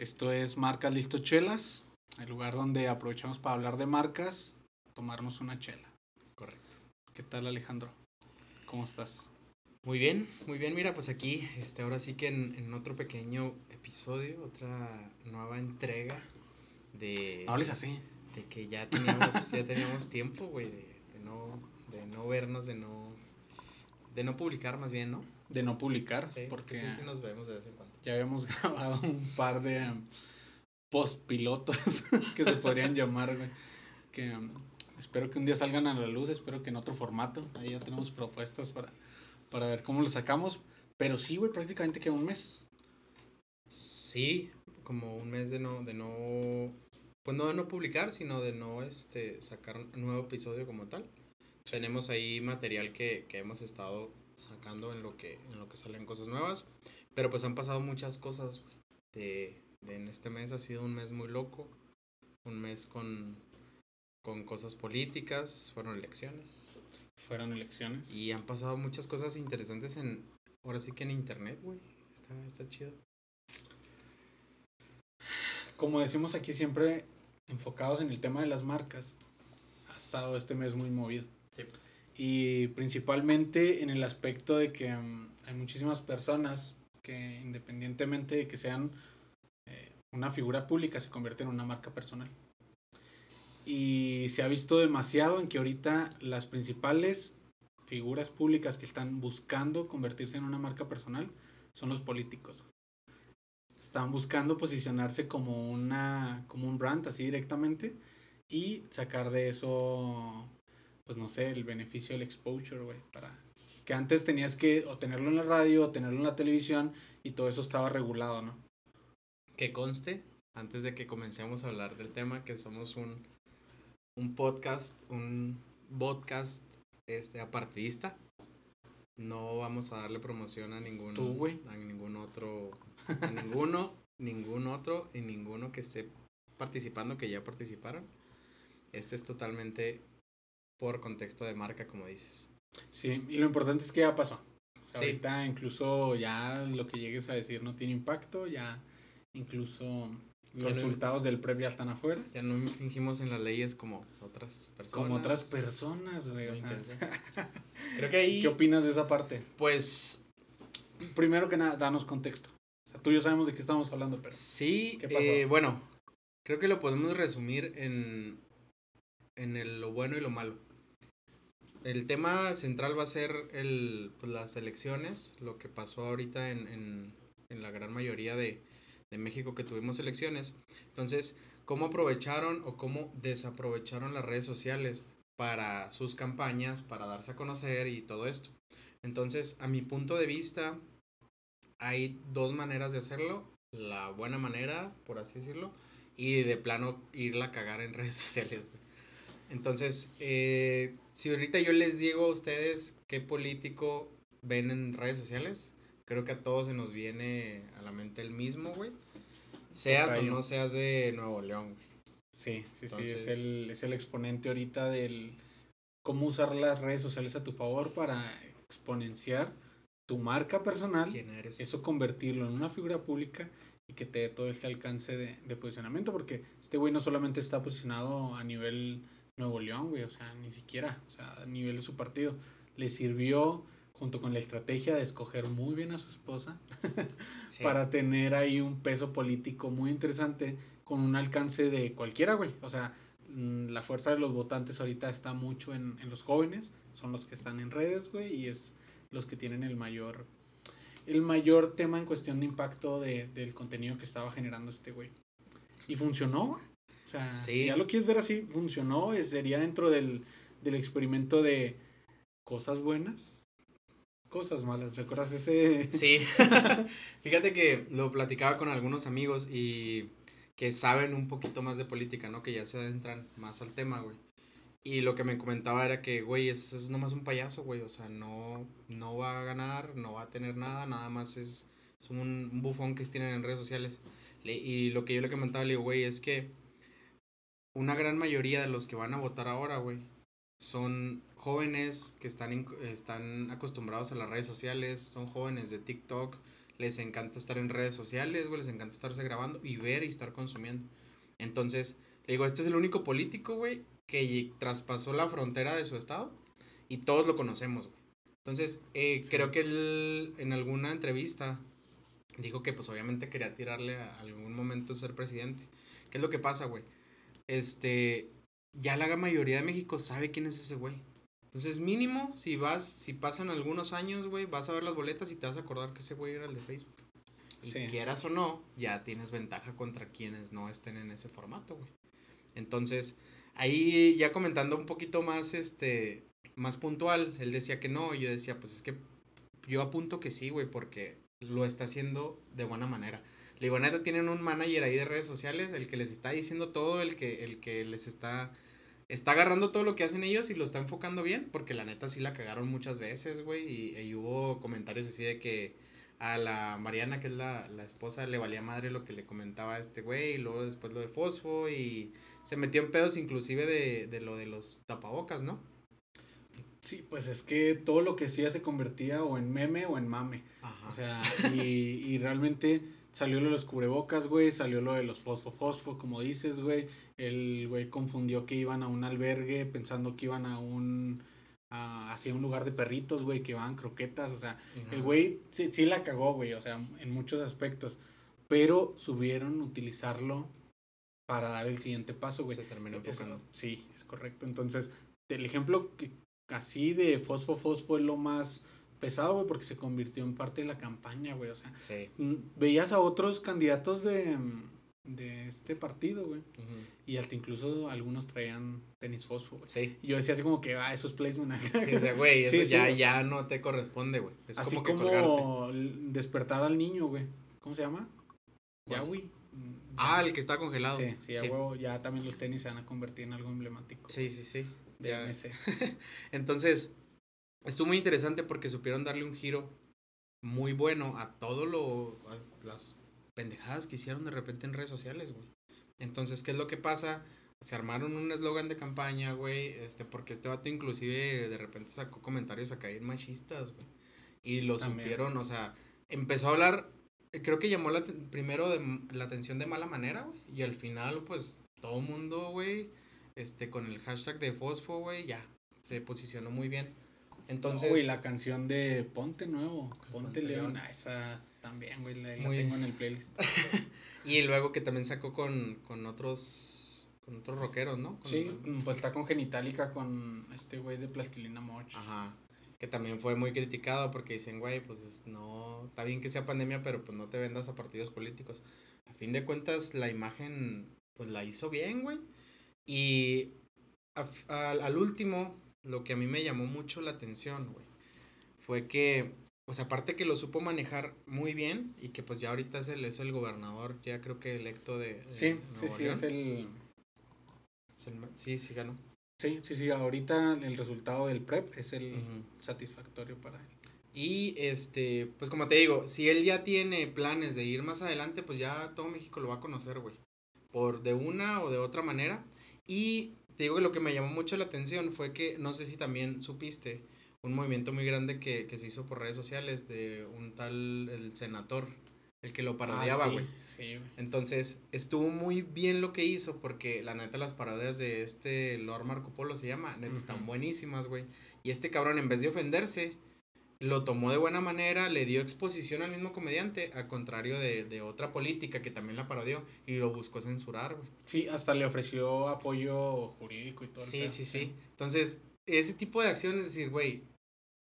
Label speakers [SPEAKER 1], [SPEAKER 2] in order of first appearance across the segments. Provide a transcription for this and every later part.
[SPEAKER 1] Esto es Marcas Listo Chelas, el lugar donde aprovechamos para hablar de marcas, tomarnos una chela.
[SPEAKER 2] Correcto.
[SPEAKER 1] ¿Qué tal Alejandro? ¿Cómo estás?
[SPEAKER 2] Muy bien, muy bien. Mira, pues aquí, este, ahora sí que en, en otro pequeño episodio, otra nueva entrega de...
[SPEAKER 1] No hables así.
[SPEAKER 2] De que ya teníamos, ya teníamos tiempo, güey, de, de no, de no vernos, de no, de no publicar más bien, ¿no?
[SPEAKER 1] De no publicar,
[SPEAKER 2] Sí,
[SPEAKER 1] porque
[SPEAKER 2] sí, sí nos vemos de vez en cuando.
[SPEAKER 1] ya habíamos grabado un par de um, postpilotos que se podrían llamar, güey. Que um, espero que un día salgan a la luz, espero que en otro formato. Ahí ya tenemos propuestas para, para ver cómo lo sacamos. Pero sí, güey, prácticamente queda un mes.
[SPEAKER 2] Sí, como un mes de no, de no, pues no de no publicar, sino de no, este, sacar un nuevo episodio como tal. Tenemos ahí material que, que hemos estado sacando en lo que, en lo que salen cosas nuevas, pero pues han pasado muchas cosas, güey, de, de en este mes ha sido un mes muy loco, un mes con, con cosas políticas, fueron elecciones,
[SPEAKER 1] Fueron elecciones.
[SPEAKER 2] y han pasado muchas cosas interesantes en, ahora sí que en internet, güey, está, está chido.
[SPEAKER 1] Como decimos aquí siempre, enfocados en el tema de las marcas, ha estado este mes muy movido.
[SPEAKER 2] Sí.
[SPEAKER 1] Y principalmente en el aspecto de que mm, hay muchísimas personas que independientemente de que sean eh, una figura pública, se convierten en una marca personal. Y se ha visto demasiado en que ahorita las principales figuras públicas que están buscando convertirse en una marca personal son los políticos. Están buscando posicionarse como una como un brand así directamente y sacar de eso pues no sé, el beneficio del exposure, güey, para que antes tenías que o tenerlo en la radio o tenerlo en la televisión y todo eso estaba regulado, ¿no?
[SPEAKER 2] Que conste, antes de que comencemos a hablar del tema, que somos un, un podcast, un podcast este, apartidista. No vamos a darle promoción a ningún,
[SPEAKER 1] Tú, güey.
[SPEAKER 2] a ningún otro, a ninguno, ningún otro y ninguno que esté participando, que ya participaron. Este es totalmente por contexto de marca, como dices.
[SPEAKER 1] Sí, y lo importante es que ya pasó. O sea,
[SPEAKER 2] Sí.
[SPEAKER 1] Ahorita incluso ya lo que llegues a decir no tiene impacto, ya incluso los
[SPEAKER 2] Ya no-
[SPEAKER 1] resultados del PREP ya están afuera.
[SPEAKER 2] Ya no infringimos en las leyes como otras personas.
[SPEAKER 1] Como otras personas, güey. o sea,
[SPEAKER 2] Creo que ahí,
[SPEAKER 1] ¿Qué opinas de esa parte?
[SPEAKER 2] pues,
[SPEAKER 1] Primero que nada, danos contexto. O sea, tú y yo sabemos de qué estamos hablando, pero...
[SPEAKER 2] Sí,
[SPEAKER 1] ¿Qué pasó?
[SPEAKER 2] eh, bueno, creo que lo podemos resumir en, en el, lo bueno y lo malo. El tema central va a ser el, pues, las elecciones, lo que pasó ahorita en, en, en la gran mayoría de, de México que tuvimos elecciones. Entonces, ¿cómo aprovecharon o cómo desaprovecharon las redes sociales para sus campañas, para darse a conocer y todo esto? Entonces, a mi punto de vista, hay dos maneras de hacerlo. La buena manera, por así decirlo, y de plano irla a cagar en redes sociales. Entonces, eh, si ahorita yo les digo a ustedes qué político ven en redes sociales, creo que a todos se nos viene a la mente el mismo, güey. Seas o no seas de Nuevo León, güey.
[SPEAKER 1] Sí, sí, sí, es
[SPEAKER 2] Entonces-
[SPEAKER 1] el, es el exponente ahorita del cómo usar las redes sociales a tu favor para exponenciar tu marca personal,
[SPEAKER 2] ¿Quién eres?
[SPEAKER 1] eso convertirlo en una figura pública y que te dé todo este alcance de, de posicionamiento, porque este güey no solamente está posicionado a nivel Nuevo León, güey, o sea, ni siquiera, o sea, a nivel de su partido, le sirvió junto con la estrategia de escoger muy bien a su esposa,
[SPEAKER 2] Sí.
[SPEAKER 1] para tener ahí un peso político muy interesante con un alcance de cualquiera, güey. O sea, mm, la fuerza de los votantes ahorita está mucho en, en los jóvenes, son los que están en redes, güey, y es los que tienen el mayor el mayor tema en cuestión de impacto de- del contenido que estaba generando este güey. Y funcionó, güey. O sea,
[SPEAKER 2] Sí.
[SPEAKER 1] si ya lo quieres ver así, funcionó, eh, sería dentro del, del experimento de cosas buenas, cosas malas. ¿Recuerdas ese?
[SPEAKER 2] Sí, fíjate que lo platicaba con algunos amigos y que saben un poquito más de política, ¿no? Que ya se adentran más al tema, güey. Y lo que me comentaba era que, güey, es, es nomás un payaso, güey. O sea, no, no va a ganar, no va a tener nada, nada más es, es un, un bufón que tienen en redes sociales. Le- y lo que yo le comentaba, le digo, güey, es que una gran mayoría de los que van a votar ahora, güey, son jóvenes que están, están acostumbrados a las redes sociales, son jóvenes de TikTok, les encanta estar en redes sociales, güey, les encanta estarse grabando y ver y estar consumiendo. Entonces, le digo, este es el único político, güey, que traspasó la frontera de su estado y todos lo conocemos, güey. Entonces, eh, creo que él en alguna entrevista dijo que pues obviamente quería tirarle a algún momento ser presidente. ¿Qué es lo que pasa, güey? Este, ya la mayoría de México sabe quién es ese güey. Entonces, mínimo, si vas, si pasan algunos años, güey, vas a ver las boletas y te vas a acordar que ese güey era el de Facebook. Y quieras o no, ya tienes ventaja contra quienes no estén en ese formato, güey. Entonces, ahí ya comentando un poquito más, este, más puntual, él decía que no, yo decía, pues es que yo apunto que sí, güey, porque lo está haciendo de buena manera. Le digo, neta, tienen un manager ahí de redes sociales, el que les está diciendo todo, el que, el que les está está agarrando todo lo que hacen ellos y lo está enfocando bien, porque la neta sí la cagaron muchas veces, güey, y, hubo comentarios así de que a la Mariana, que es la, esposa, le valía madre lo que le comentaba a este güey, y luego después lo de Fosfo, y se metió en pedos inclusive de, de lo de los tapabocas, ¿no?
[SPEAKER 1] Sí, pues es que todo lo que hacía se convertía o en meme o en mame. O sea, y, y realmente Salió lo de los cubrebocas, güey, salió lo de los fosfo fosfo, como dices, güey. El güey confundió que iban a un albergue pensando que iban a un hacia un lugar de perritos, güey, que van croquetas, o sea, el güey sí, sí la cagó, güey, o sea, en muchos aspectos, pero subieron utilizarlo para dar el siguiente paso, güey.
[SPEAKER 2] Se terminó enfocando.
[SPEAKER 1] sí, es correcto. Entonces, el ejemplo que así de fosfo fosfo es lo más pesado, güey, porque se convirtió en parte de la campaña, güey. O sea, mm, veías a otros candidatos de, mm, de este partido, güey. Y hasta incluso algunos traían tenis fosfo, güey. Sí. Y yo decía así como que, ah, esos placement
[SPEAKER 2] Sí, o sea, güey, eso ya, ya no te corresponde, güey.
[SPEAKER 1] Es así como, como despertar al niño, güey. ¿Cómo se llama? Ya, güey.
[SPEAKER 2] Ah, el que está congelado.
[SPEAKER 1] Sí, sí, sí. Huevo, ya también los tenis se van a convertir en algo emblemático.
[SPEAKER 2] Sí, sí, sí. Ya. Entonces, estuvo muy interesante porque supieron darle un giro muy bueno a todo lo. A las pendejadas que hicieron de repente en redes sociales, güey. Entonces, ¿qué es lo que pasa? Se armaron un eslogan de campaña, güey, este, porque este vato inclusive de repente sacó comentarios a caer machistas, güey. Y lo supieron, o sea, empezó a hablar, creo que llamó la, primero de, la atención de mala manera, güey. Y al final, pues, todo mundo, güey, este, con el hashtag de Fosfo, güey, ya, se posicionó muy bien. Entonces.
[SPEAKER 1] güey, la canción de Ponte Nuevo, Ponte, León, ah, esa también, güey, la, tengo en el playlist.
[SPEAKER 2] y luego que también sacó con, con otros con otros rockeros, ¿no?
[SPEAKER 1] sí, pues está con Genitalica con este güey de Plastilina Moch.
[SPEAKER 2] Ajá. Que también fue muy criticado porque dicen, güey, pues no, está bien que sea pandemia, pero pues no te vendas a partidos políticos. A fin de cuentas, la imagen, pues la hizo bien, güey. Y al último, lo que a mí me llamó mucho la atención, güey, fue que, sea, aparte que lo supo manejar muy bien y que pues ya ahorita es el, es el gobernador, ya creo que electo de...
[SPEAKER 1] sí, sí, sí, es el...
[SPEAKER 2] Sí, sí ganó.
[SPEAKER 1] Sí, sí, sí, ahorita el resultado del PREP es el satisfactorio para él.
[SPEAKER 2] Y este, pues como te digo, si él ya tiene planes de ir más adelante, pues ya todo México lo va a conocer, güey. Por de una o de otra manera. Y te digo que lo que me llamó mucho la atención fue que, no sé si también supiste, un movimiento muy grande que, se hizo por redes sociales de un tal, el senador, el que lo parodiaba, güey. sí, Entonces, estuvo muy bien lo que hizo porque la neta las parodias de este Lord Marco Polo se llama, neta, están buenísimas, güey. Y este cabrón, en vez de ofenderse, lo tomó de buena manera, le dio exposición al mismo comediante, al contrario de, otra política que también la parodió y lo buscó censurar, güey.
[SPEAKER 1] Sí, hasta le ofreció apoyo jurídico y todo.
[SPEAKER 2] Sí, sí, sí. Entonces, ese tipo de acciones, es decir, güey,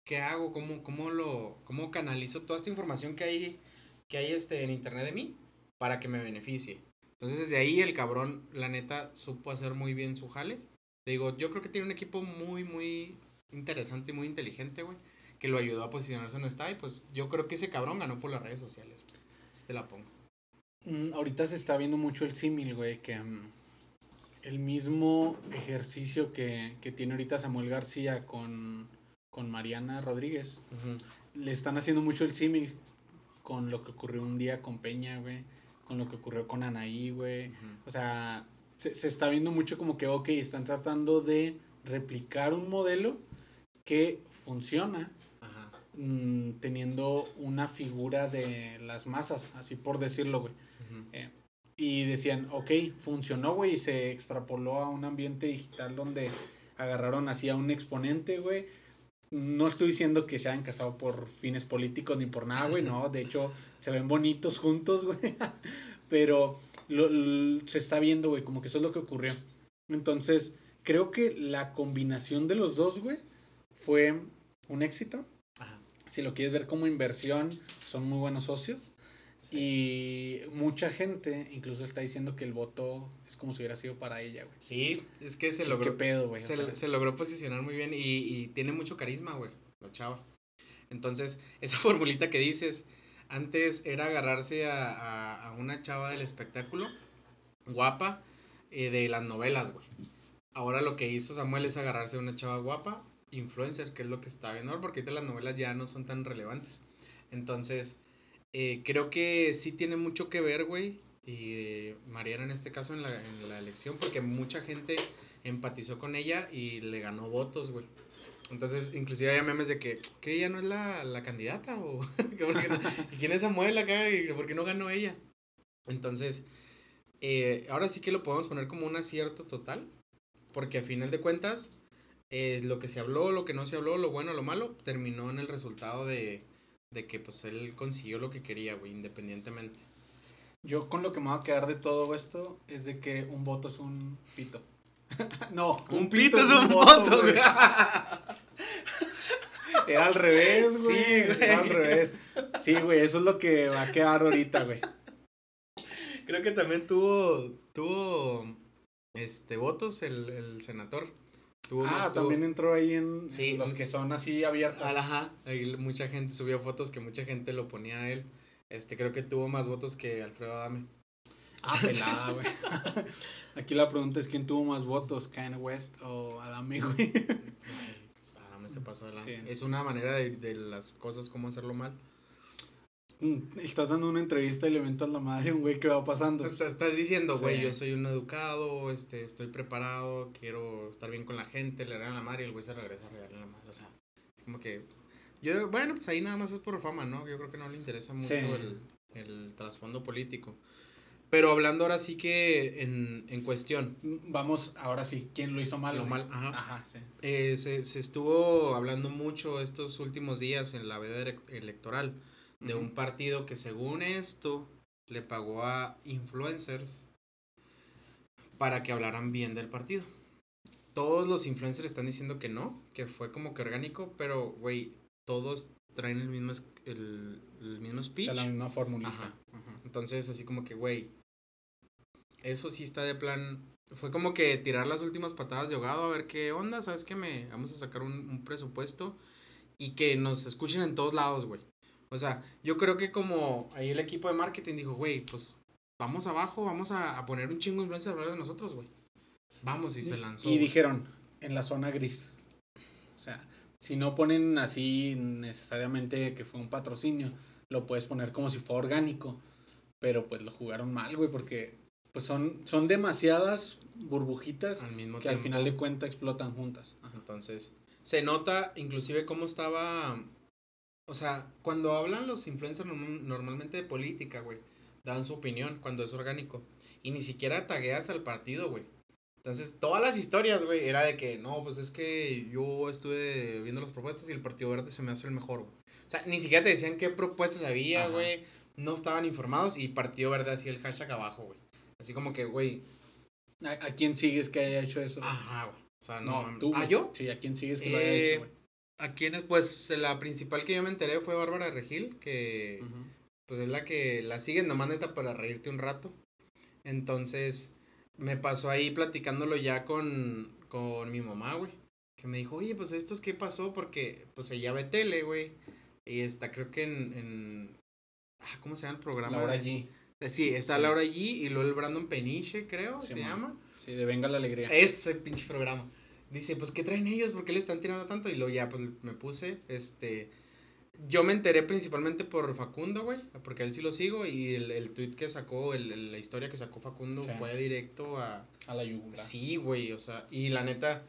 [SPEAKER 2] ¿qué hago? ¿Cómo, cómo lo, cómo canalizo toda esta información que hay, que hay este, en internet de mí para que me beneficie? Entonces, desde ahí el cabrón, la neta, supo hacer muy bien su jale. Te digo, yo creo que tiene un equipo muy, muy interesante y muy inteligente, güey que lo ayudó a posicionarse donde está. Y pues yo creo que ese cabrón ganó por las redes sociales. Si te la pongo.
[SPEAKER 1] Mm, ahorita se está viendo mucho el símil, güey, que mm, el mismo ejercicio que, tiene ahorita Samuel García con, con Mariana Rodríguez, le están haciendo mucho el símil con lo que ocurrió un día con Peña, güey, con lo que ocurrió con Anaí, güey. O sea, se, se, está viendo mucho como que, ok, están tratando de replicar un modelo que funciona mm, teniendo una figura de las masas, así por decirlo, güey. Eh, y decían, ok, funcionó, güey, y se extrapoló a un ambiente digital donde agarraron así a un exponente, güey. No estoy diciendo que se hayan casado por fines políticos ni por nada, güey, no, de hecho se ven bonitos juntos, güey. Pero se está viendo, güey, como que eso es lo que ocurrió. Entonces, creo que la combinación de los dos, güey, fue un éxito. Si lo quieres ver como inversión, son muy buenos socios. Y mucha gente incluso está diciendo que el voto es como si hubiera sido para ella, güey.
[SPEAKER 2] Sí, es que se logró.
[SPEAKER 1] ¿Qué pedo, güey?
[SPEAKER 2] Se, logró posicionar muy bien y, y tiene mucho carisma, güey, la chava. Entonces, esa formulita que dices, antes era agarrarse a, a, una chava del espectáculo, guapa, eh, de las novelas, güey. Ahora lo que hizo Samuel es agarrarse a una chava guapa, influencer, que es lo que está bien, porque ahorita las novelas ya no son tan relevantes. Entonces, eh, creo que sí tiene mucho que ver, güey. Y eh, Mariana en este caso en la, en la elección, porque mucha gente empatizó con ella y le ganó votos, güey. Entonces, inclusive hay memes de que, que ella no es la, la candidata, o ¿y quién es Samuel acá? ¿Y por qué no ganó ella? Entonces, eh, ahora sí que lo podemos poner como un acierto total, porque a final de cuentas, eh, lo que se habló, lo que no se habló, lo bueno, lo malo, terminó en el resultado de, de que pues él consiguió lo que quería, güey, independientemente.
[SPEAKER 1] Yo con lo que me voy a quedar de todo esto es de que un voto es un pito. no, un, pito, es un, voto, güey. Era al revés, güey. Sí, güey. Era al revés. Sí, güey, eso es lo que va a quedar ahorita, güey.
[SPEAKER 2] Creo que también tuvo, tuvo, este, votos el, el senador
[SPEAKER 1] ah, también entró ahí en los que son así abiertos.
[SPEAKER 2] Ajá, mucha gente subió fotos que mucha gente lo ponía a él. Este, creo que tuvo más votos que Alfredo Adame.
[SPEAKER 1] Ah, pelada, güey. Aquí la pregunta es quién tuvo más votos, Kanye West o Adame, güey.
[SPEAKER 2] Adame se pasó adelante. Es una manera de, de las cosas, cómo hacerlo mal.
[SPEAKER 1] Mm, estás dando una entrevista y le a la madre a un güey que va pasando.
[SPEAKER 2] Estás, estás diciendo, güey, yo soy un educado, este, estoy preparado, quiero estar bien con la gente, le regalan la madre y el güey se regresa a regalarle la madre. O sea, es como que. Yo, bueno, pues ahí nada más es por fama, ¿no? Yo creo que no le interesa mucho el, el trasfondo político. Pero hablando ahora sí que en, en, cuestión.
[SPEAKER 1] Vamos, ahora sí, ¿quién lo hizo mal?
[SPEAKER 2] Lo mal, ajá. ajá sí. Eh, se, se, estuvo hablando mucho estos últimos días en la veda electoral de un partido que según esto le pagó a influencers para que hablaran bien del partido. Todos los influencers están diciendo que no, que fue como que orgánico, pero, güey, todos traen el mismo, el, mismo speech.
[SPEAKER 1] la misma fórmula.
[SPEAKER 2] Entonces, así como que, güey, eso sí está de plan. Fue como que tirar las últimas patadas de ahogado a ver qué onda, ¿sabes qué? Me, vamos a sacar un, un presupuesto y que nos escuchen en todos lados, güey. O sea, yo creo que como ahí el equipo de marketing dijo, güey, pues vamos abajo, vamos a, poner un chingo de influencia alrededor de nosotros, güey. Vamos, y se lanzó.
[SPEAKER 1] Y dijeron, en la zona gris. O sea, si no ponen así necesariamente que fue un patrocinio, lo puedes poner como si fuera orgánico. Pero pues lo jugaron mal, güey, porque pues son, son demasiadas burbujitas que al final de cuentas explotan juntas.
[SPEAKER 2] Entonces, se nota inclusive cómo estaba o sea, cuando hablan los influencers normalmente de política, güey, dan su opinión cuando es orgánico. Y ni siquiera tagueas al partido, güey. Entonces, todas las historias, güey, era de que, no, pues es que yo estuve viendo las propuestas y el Partido Verde se me hace el mejor, güey. O sea, ni siquiera te decían qué propuestas había, güey. No estaban informados y Partido Verde hacía el hashtag abajo, güey. Así como que, güey.
[SPEAKER 1] ¿A, quién sigues que haya hecho eso?
[SPEAKER 2] Ajá, güey. O sea, no. ¿tú, ¿Ah, yo?
[SPEAKER 1] Sí, ¿a quién sigues que lo haya hecho, güey?
[SPEAKER 2] ¿A quiénes? Pues la principal que yo me enteré fue Bárbara Regil, que pues es la que la sigue nomás neta para reírte un rato. Entonces me pasó ahí platicándolo ya con, con mi mamá, güey. Que me dijo, oye, pues esto es qué pasó porque pues ella ve tele, güey. Y está creo que en, en... Ah, ¿Cómo se llama el programa?
[SPEAKER 1] Laura G.
[SPEAKER 2] Eh, sí, está Laura G y luego el Brandon Peniche, creo, se llama.
[SPEAKER 1] Sí, de Venga la Alegría.
[SPEAKER 2] Ese pinche programa dice, pues, ¿qué traen ellos? ¿Por qué le están tirando tanto? Y luego ya, pues, me puse, este... Yo me enteré principalmente por Facundo, güey, porque él sí lo sigo y el, el tweet que sacó, el, la historia que sacó Facundo fue directo a...
[SPEAKER 1] A la yugular.
[SPEAKER 2] Sí, güey, o sea, y la neta,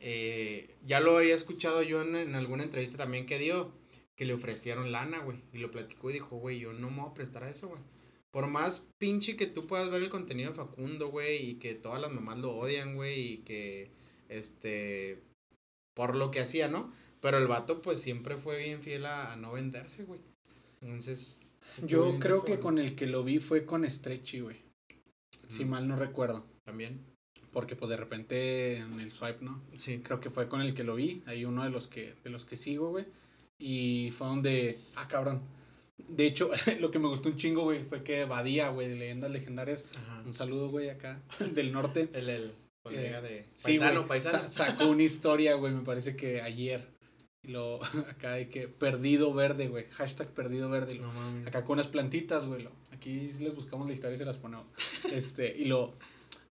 [SPEAKER 2] eh, ya lo había escuchado yo en, en, alguna entrevista también que dio, que le ofrecieron lana, güey. Y lo platicó y dijo, güey, yo no me voy a prestar a eso, güey. Por más pinche que tú puedas ver el contenido de Facundo, güey, y que todas las mamás lo odian, güey, y que, este, por lo que hacía, ¿no? Pero el vato, pues, siempre fue bien fiel a, no venderse, güey. Entonces...
[SPEAKER 1] Yo creo que con el que lo vi fue con Stretchy, güey. Si mal no recuerdo.
[SPEAKER 2] También.
[SPEAKER 1] Porque pues de repente en el swipe, ¿no?
[SPEAKER 2] Sí.
[SPEAKER 1] Creo que fue con el que lo vi. Hay uno de los que, de los que sigo, güey. Y fue donde. Ah, cabrón. De hecho, lo que me gustó un chingo, güey, fue que Badía, güey, de leyendas legendarias. Un saludo, güey, acá, del norte.
[SPEAKER 2] El, el colega de. Paisano, paisano.
[SPEAKER 1] sacó una historia, güey, me parece que ayer. Lo. Acá de que. Perdido verde, güey. Hashtag perdido verde.
[SPEAKER 2] No, mames.
[SPEAKER 1] Acá con unas plantitas, güey. Aquí les buscamos la historia y se las ponemos. Este, y lo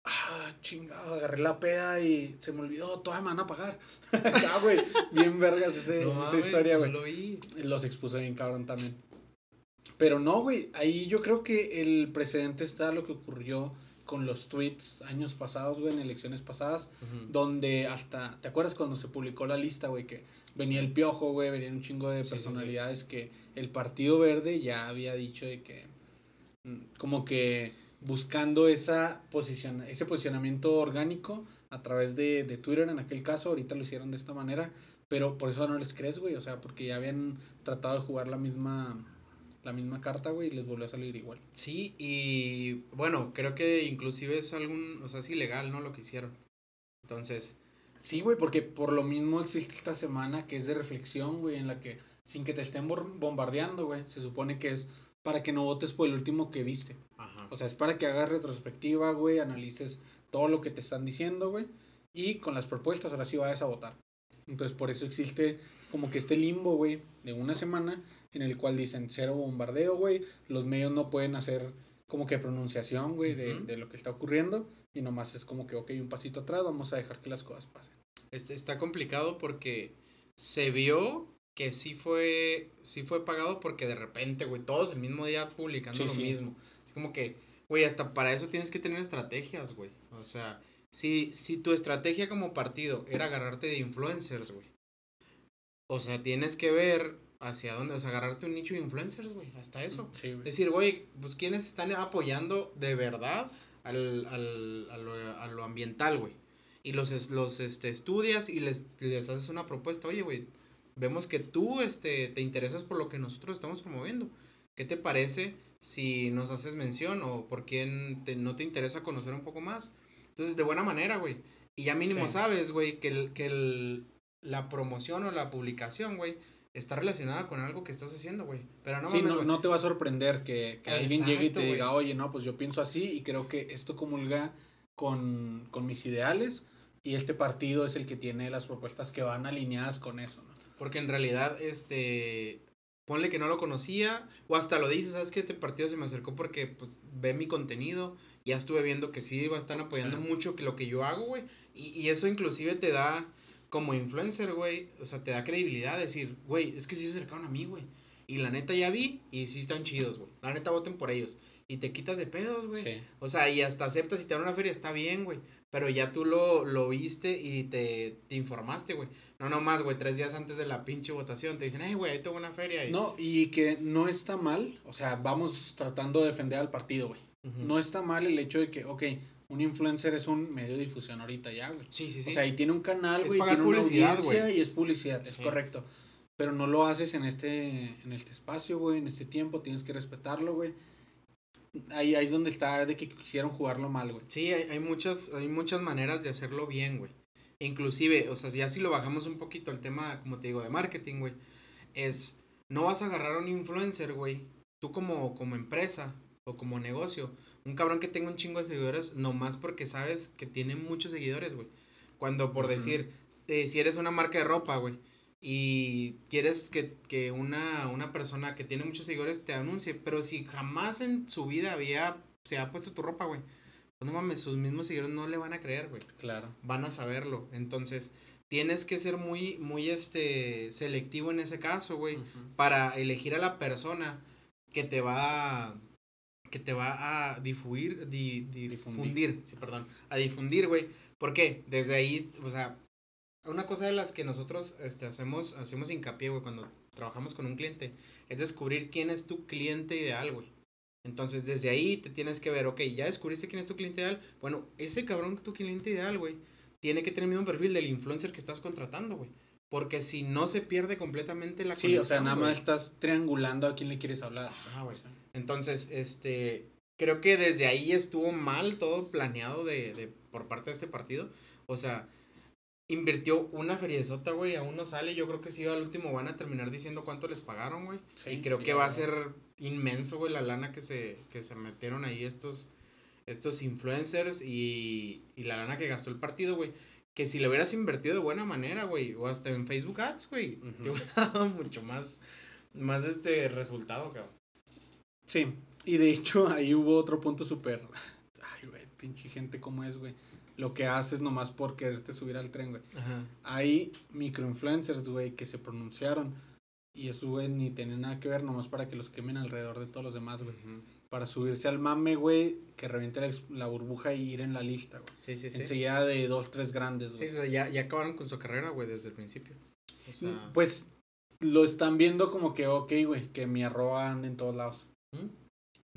[SPEAKER 1] ah, chingado, agarré la peda y se me olvidó, toda me van a pagar. ah, güey, bien vergas ese, esa historia, güey.
[SPEAKER 2] lo vi.
[SPEAKER 1] Los expuse bien cabrón también. Pero no, güey, ahí yo creo que el precedente está lo que ocurrió con los tweets años pasados, güey, en elecciones pasadas, donde hasta, ¿te acuerdas cuando se publicó la lista, güey, que venía el piojo, güey, venía un chingo de personalidades que el Partido Verde ya había dicho de que, mm, como que buscando esa posición, ese posicionamiento orgánico a través de, de, Twitter en aquel caso, ahorita lo hicieron de esta manera, pero por eso no les crees, güey, o sea, porque ya habían tratado de jugar la misma la misma carta, güey, y les volvió a salir igual.
[SPEAKER 2] Sí, y bueno, creo que inclusive es algún, o sea, es ilegal, ¿no? Lo que hicieron. Entonces...
[SPEAKER 1] Sí, güey, porque por lo mismo existe esta semana que es de reflexión, güey, en la que sin que te estén bombardeando, güey, se supone que es para que no votes por el último que viste. Ajá. O sea, es para que hagas retrospectiva, güey, analices todo lo que te están diciendo, güey, y con las propuestas ahora sí vayas a votar. Entonces, por eso existe como que este limbo, güey, de una semana en el cual dicen cero bombardeo, güey, los medios no pueden hacer como que pronunciación, güey, de, de, lo que está ocurriendo y nomás es como que, ok, un pasito atrás, vamos a dejar que las cosas pasen.
[SPEAKER 2] Este, está complicado porque se vio que sí fue, sí fue pagado porque de repente, güey, todos el mismo día publicando lo mismo. Es como que, güey, hasta para eso tienes que tener estrategias, güey. O sea, si, si tu estrategia como partido era agarrarte de influencers, güey. O sea, tienes que ver hacia dónde, o sea, agarrarte un nicho de influencers, güey, hasta eso.
[SPEAKER 1] Sí,
[SPEAKER 2] Decir, güey, pues quiénes están apoyando de verdad al, al, a, lo, a lo ambiental, güey. Y los, los este, estudias y les, les haces una propuesta, oye, güey, vemos que tú este, te interesas por lo que nosotros estamos promoviendo. ¿Qué te parece si nos haces mención o por quién no te interesa conocer un poco más? Entonces, de buena manera, güey. Y ya mínimo sabes, güey, que, el, que el, la promoción o la publicación, güey, está relacionada con algo que estás haciendo, güey. Pero no,
[SPEAKER 1] sí, no, no, te va a sorprender que, alguien llegue y te diga, oye, no, pues yo pienso así y creo que esto comulga con, con mis ideales y este partido es el que tiene las propuestas que van alineadas con eso, ¿no?
[SPEAKER 2] Porque en realidad, este, ponle que no lo conocía, o hasta lo dices, sabes que este partido se me acercó porque pues, ve mi contenido, ya estuve viendo que sí va a estar apoyando mucho que lo que yo hago, güey, y, y, eso inclusive te da, como influencer, güey, o sea, te da credibilidad, decir, güey, es que sí se acercaron a mí, güey, y la neta ya vi, y sí están chidos, güey, la neta voten por ellos, y te quitas de pedos, güey, o sea, y hasta aceptas si te dan una feria, está bien, güey, pero ya tú lo, lo viste y te, te informaste, güey. No nomás, güey, tres días antes de la pinche votación te dicen, hey, güey, ahí tengo una feria. Y...
[SPEAKER 1] No, y que no está mal, o sea, vamos tratando de defender al partido, güey. No está mal el hecho de que, ok, un influencer es un medio de difusión ahorita ya, güey.
[SPEAKER 2] Sí, sí, sí.
[SPEAKER 1] O sea, y tiene un canal, güey, tiene una audiencia y es publicidad, es correcto. Pero no lo haces en este, en este espacio, güey, en este tiempo, tienes que respetarlo, güey ahí, ahí es donde está de que quisieron jugarlo mal, güey.
[SPEAKER 2] Sí, hay, hay, muchas, hay muchas maneras de hacerlo bien, güey. Inclusive, o sea, ya si lo bajamos un poquito el tema, como te digo, de marketing, güey, es, no vas a agarrar a un influencer, güey, tú como, como empresa o como negocio, un cabrón que tenga un chingo de seguidores, nomás porque sabes que tiene muchos seguidores, güey. Cuando, por decir, eh, si eres una marca de ropa, güey, y quieres que, una, una, persona que tiene muchos seguidores te anuncie, pero si jamás en su vida había, se ha puesto tu ropa, güey, pues no mames, sus mismos seguidores no le van a creer, güey.
[SPEAKER 1] Claro.
[SPEAKER 2] Van a saberlo. Entonces, tienes que ser muy, muy, este, selectivo en ese caso, güey, para elegir a la persona que te va a, que te va a difundir, difundir, sí, perdón, a difundir, güey. ¿Por qué? Desde ahí, o sea, una cosa de las que nosotros este, hacemos, hacemos hincapié, güey, cuando trabajamos con un cliente, es descubrir quién es tu cliente ideal, güey. Entonces, desde ahí te tienes que ver, ok, ya descubriste quién es tu cliente ideal. Bueno, ese cabrón, tu cliente ideal, güey, tiene que tener el mismo perfil del influencer que estás contratando, güey. Porque si no se pierde completamente la
[SPEAKER 1] Sí, o sea, nada más estás triangulando a quién le quieres hablar.
[SPEAKER 2] Ah, güey. Entonces, este, creo que desde ahí estuvo mal todo planeado de, de, por parte de este partido. O sea, invirtió una feriezota, güey, aún no sale. Yo creo que si al último van a terminar diciendo cuánto les pagaron, güey. y creo que va a ser inmenso, güey, la lana que se, que se metieron ahí estos, estos influencers y, y la lana que gastó el partido, güey que si lo hubieras invertido de buena manera, güey, o hasta en Facebook Ads, güey, te hubiera dado mucho más, más este resultado, cabrón.
[SPEAKER 1] Sí, y de hecho ahí hubo otro punto súper, ay, güey, pinche gente como es, güey. Lo que haces nomás por quererte subir al tren, güey. Ajá. Hay microinfluencers, güey, que se pronunciaron. Y eso, güey, ni tiene nada que ver, nomás para que los quemen alrededor de todos los demás, güey para subirse al mame, güey, que reviente la, burbuja y ir en la lista, güey. Sí, sí, sí. Enseguida de dos, tres grandes,
[SPEAKER 2] güey. Sí, o sea, ya, ya acabaron con su carrera, güey, desde el principio. O sea...
[SPEAKER 1] Pues lo están viendo como que, ok, güey, que mi arroba anda en todos lados. ¿Mm?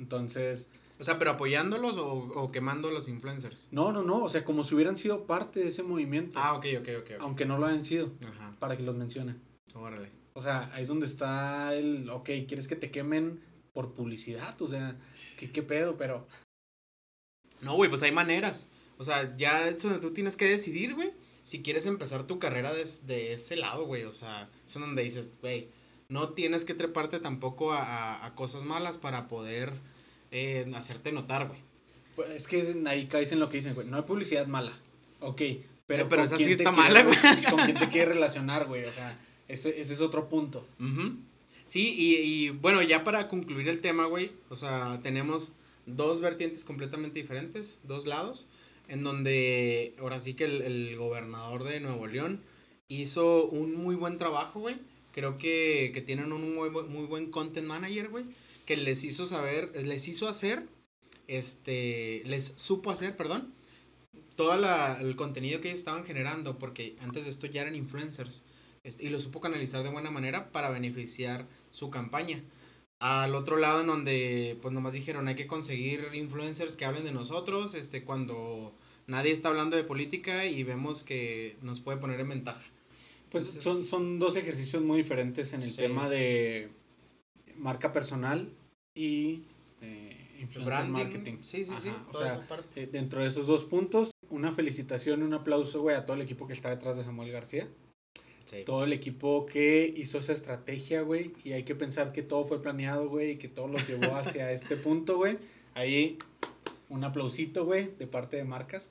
[SPEAKER 1] Entonces...
[SPEAKER 2] O sea, pero apoyándolos o, o, quemando a los influencers.
[SPEAKER 1] No, no, no. O sea, como si hubieran sido parte de ese movimiento.
[SPEAKER 2] Ah, ok, ok, ok.
[SPEAKER 1] Aunque no lo hayan sido. Ajá. Para que los mencionen. Órale. O sea, ahí es donde está el, ok, ¿quieres que te quemen por publicidad, o sea, ¿qué, qué pedo? Pero...
[SPEAKER 2] No, güey, pues hay maneras. O sea, ya es donde tú tienes que decidir, güey, si quieres empezar tu carrera de ese lado, güey. O sea, es donde dices, güey, no tienes que treparte tampoco a, a, cosas malas para poder eh, hacerte notar, güey.
[SPEAKER 1] Pues es que ahí caes en lo que dicen, güey, no hay publicidad mala. Ok, pero,
[SPEAKER 2] pero esa sí está mala, güey.
[SPEAKER 1] Con quién te quiere relacionar, güey. O sea, ese, ese es otro punto.
[SPEAKER 2] Sí, y, bueno, ya para concluir el tema, güey, o sea, tenemos dos vertientes completamente diferentes, dos lados, en donde ahora sí que el, gobernador de Nuevo León hizo un muy buen trabajo, güey. Creo que, que tienen un muy, muy buen content manager, güey, que les hizo saber, les hizo hacer, este, les supo hacer, perdón, todo el contenido que ellos estaban generando, porque antes de esto ya eran influencers. Y lo supo canalizar de buena manera para beneficiar su campaña. Al otro lado en donde pues nomás dijeron hay que conseguir influencers que hablen de nosotros, este cuando nadie está hablando de política y vemos que nos puede poner en ventaja.
[SPEAKER 1] Pues son, son dos ejercicios muy diferentes en el tema de marca personal y influencer marketing. Sí, sí, sí. O sea, eh, dentro de esos dos puntos, una felicitación, un aplauso, güey, a todo el equipo que está detrás de Samuel García. Todo el equipo que hizo esa estrategia, güey. Y hay que pensar que todo fue planeado, güey. Y que todo los llevó hacia este punto, güey. Ahí un aplausito, güey, de parte de marcas.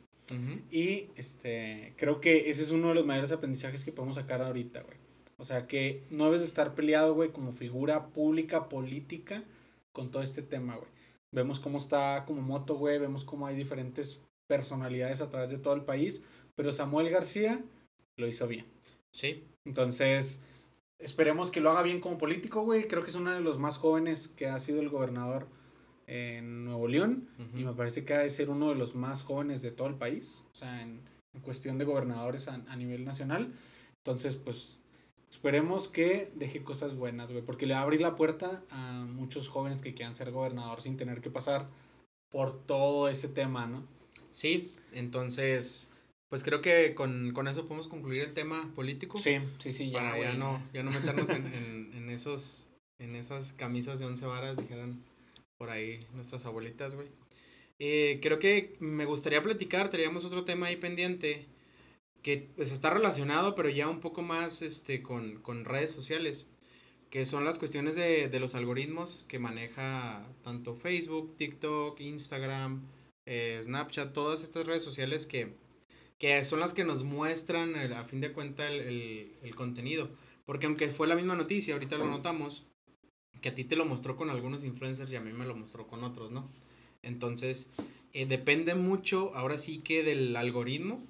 [SPEAKER 1] Y este, creo que ese es uno de los mayores aprendizajes que podemos sacar ahorita, güey. O sea, que no debes estar peleado, güey, como figura pública, política, con todo este tema, güey. Vemos cómo está como moto, güey. Vemos cómo hay diferentes personalidades a través de todo el país. Pero Samuel García lo hizo bien. Sí. Entonces, esperemos que lo haga bien como político, güey. Creo que es uno de los más jóvenes que ha sido el gobernador en Nuevo León. Y me parece que ha de ser uno de los más jóvenes de todo el país. O sea, en, cuestión de gobernadores a, nivel nacional. Entonces, pues, esperemos que deje cosas buenas, güey. Porque le va a abrir la puerta a muchos jóvenes que quieran ser gobernador sin tener que pasar por todo ese tema, ¿no?
[SPEAKER 2] Sí, entonces pues creo que con, eso podemos concluir el tema político. Sí, sí, sí, ya. Para ya no, ya no meternos en, en, esos, en esas camisas de once varas, dijeron por ahí nuestras abuelitas, güey. Eh, creo que me gustaría platicar, teníamos otro tema ahí pendiente, que pues está relacionado, pero ya un poco más este, con, redes sociales, que son las cuestiones de, de, los algoritmos que maneja tanto Facebook, TikTok, Instagram, eh, Snapchat, todas estas redes sociales que que son las que nos muestran a fin de cuentas el, contenido. Porque aunque fue la misma noticia, ahorita lo notamos, que a ti te lo mostró con algunos influencers y a mí me lo mostró con otros, ¿no? Entonces, eh, depende mucho, ahora sí que del algoritmo,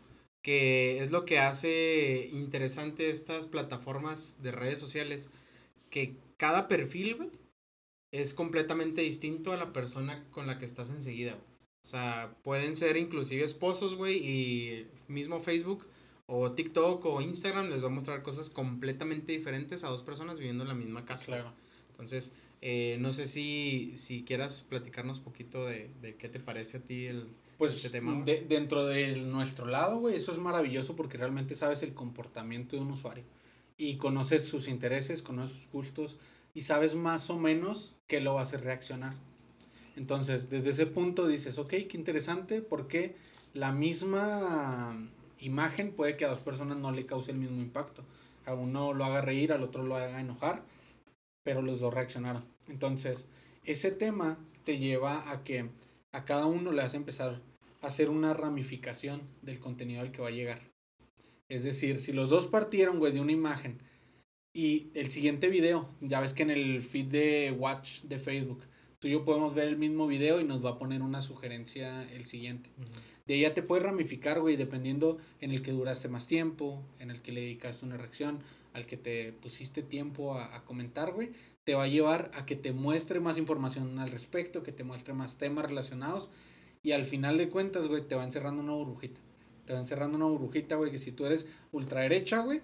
[SPEAKER 2] que es lo que hace interesante estas plataformas de redes sociales, que cada perfil, es completamente distinto a la persona con la que estás enseguida, o sea, pueden ser inclusive esposos, güey, y mismo Facebook O TikTok o Instagram les va a mostrar cosas completamente diferentes a dos personas viviendo en la misma casa.
[SPEAKER 1] Claro.
[SPEAKER 2] Entonces, eh, no sé si, si quieras platicarnos un poquito de, de qué te parece a ti el,
[SPEAKER 1] Pues
[SPEAKER 2] este tema.
[SPEAKER 1] de- dentro de nuestro lado, güey, eso es maravilloso porque realmente sabes el comportamiento de un usuario. Y conoces sus intereses, conoces sus gustos y sabes más o menos qué lo va a hacer reaccionar. Entonces, desde ese punto dices, ok, qué interesante, porque la misma imagen puede que a dos personas no le cause el mismo impacto. A uno lo haga reír, al otro lo haga enojar, pero los dos reaccionaron. Entonces, ese tema te lleva a que a cada uno le a empezar a hacer una ramificación del contenido al que va a llegar. Es decir, si los dos partieron, güey, de una imagen y el siguiente video, ya ves que en el feed de Watch de Facebook, tú y yo podemos ver el mismo video y nos va a poner una sugerencia el siguiente. De ahí ya te puedes ramificar, güey, dependiendo en el que duraste más tiempo, en el que le dedicaste una reacción, al que te pusiste tiempo a, a comentar, güey, te va a llevar a que te muestre más información al respecto, que te muestre más temas relacionados y al final de cuentas, güey, te va encerrando una burbujita. Te va encerrando una burbujita, güey, que si tú eres ultraderecha, güey,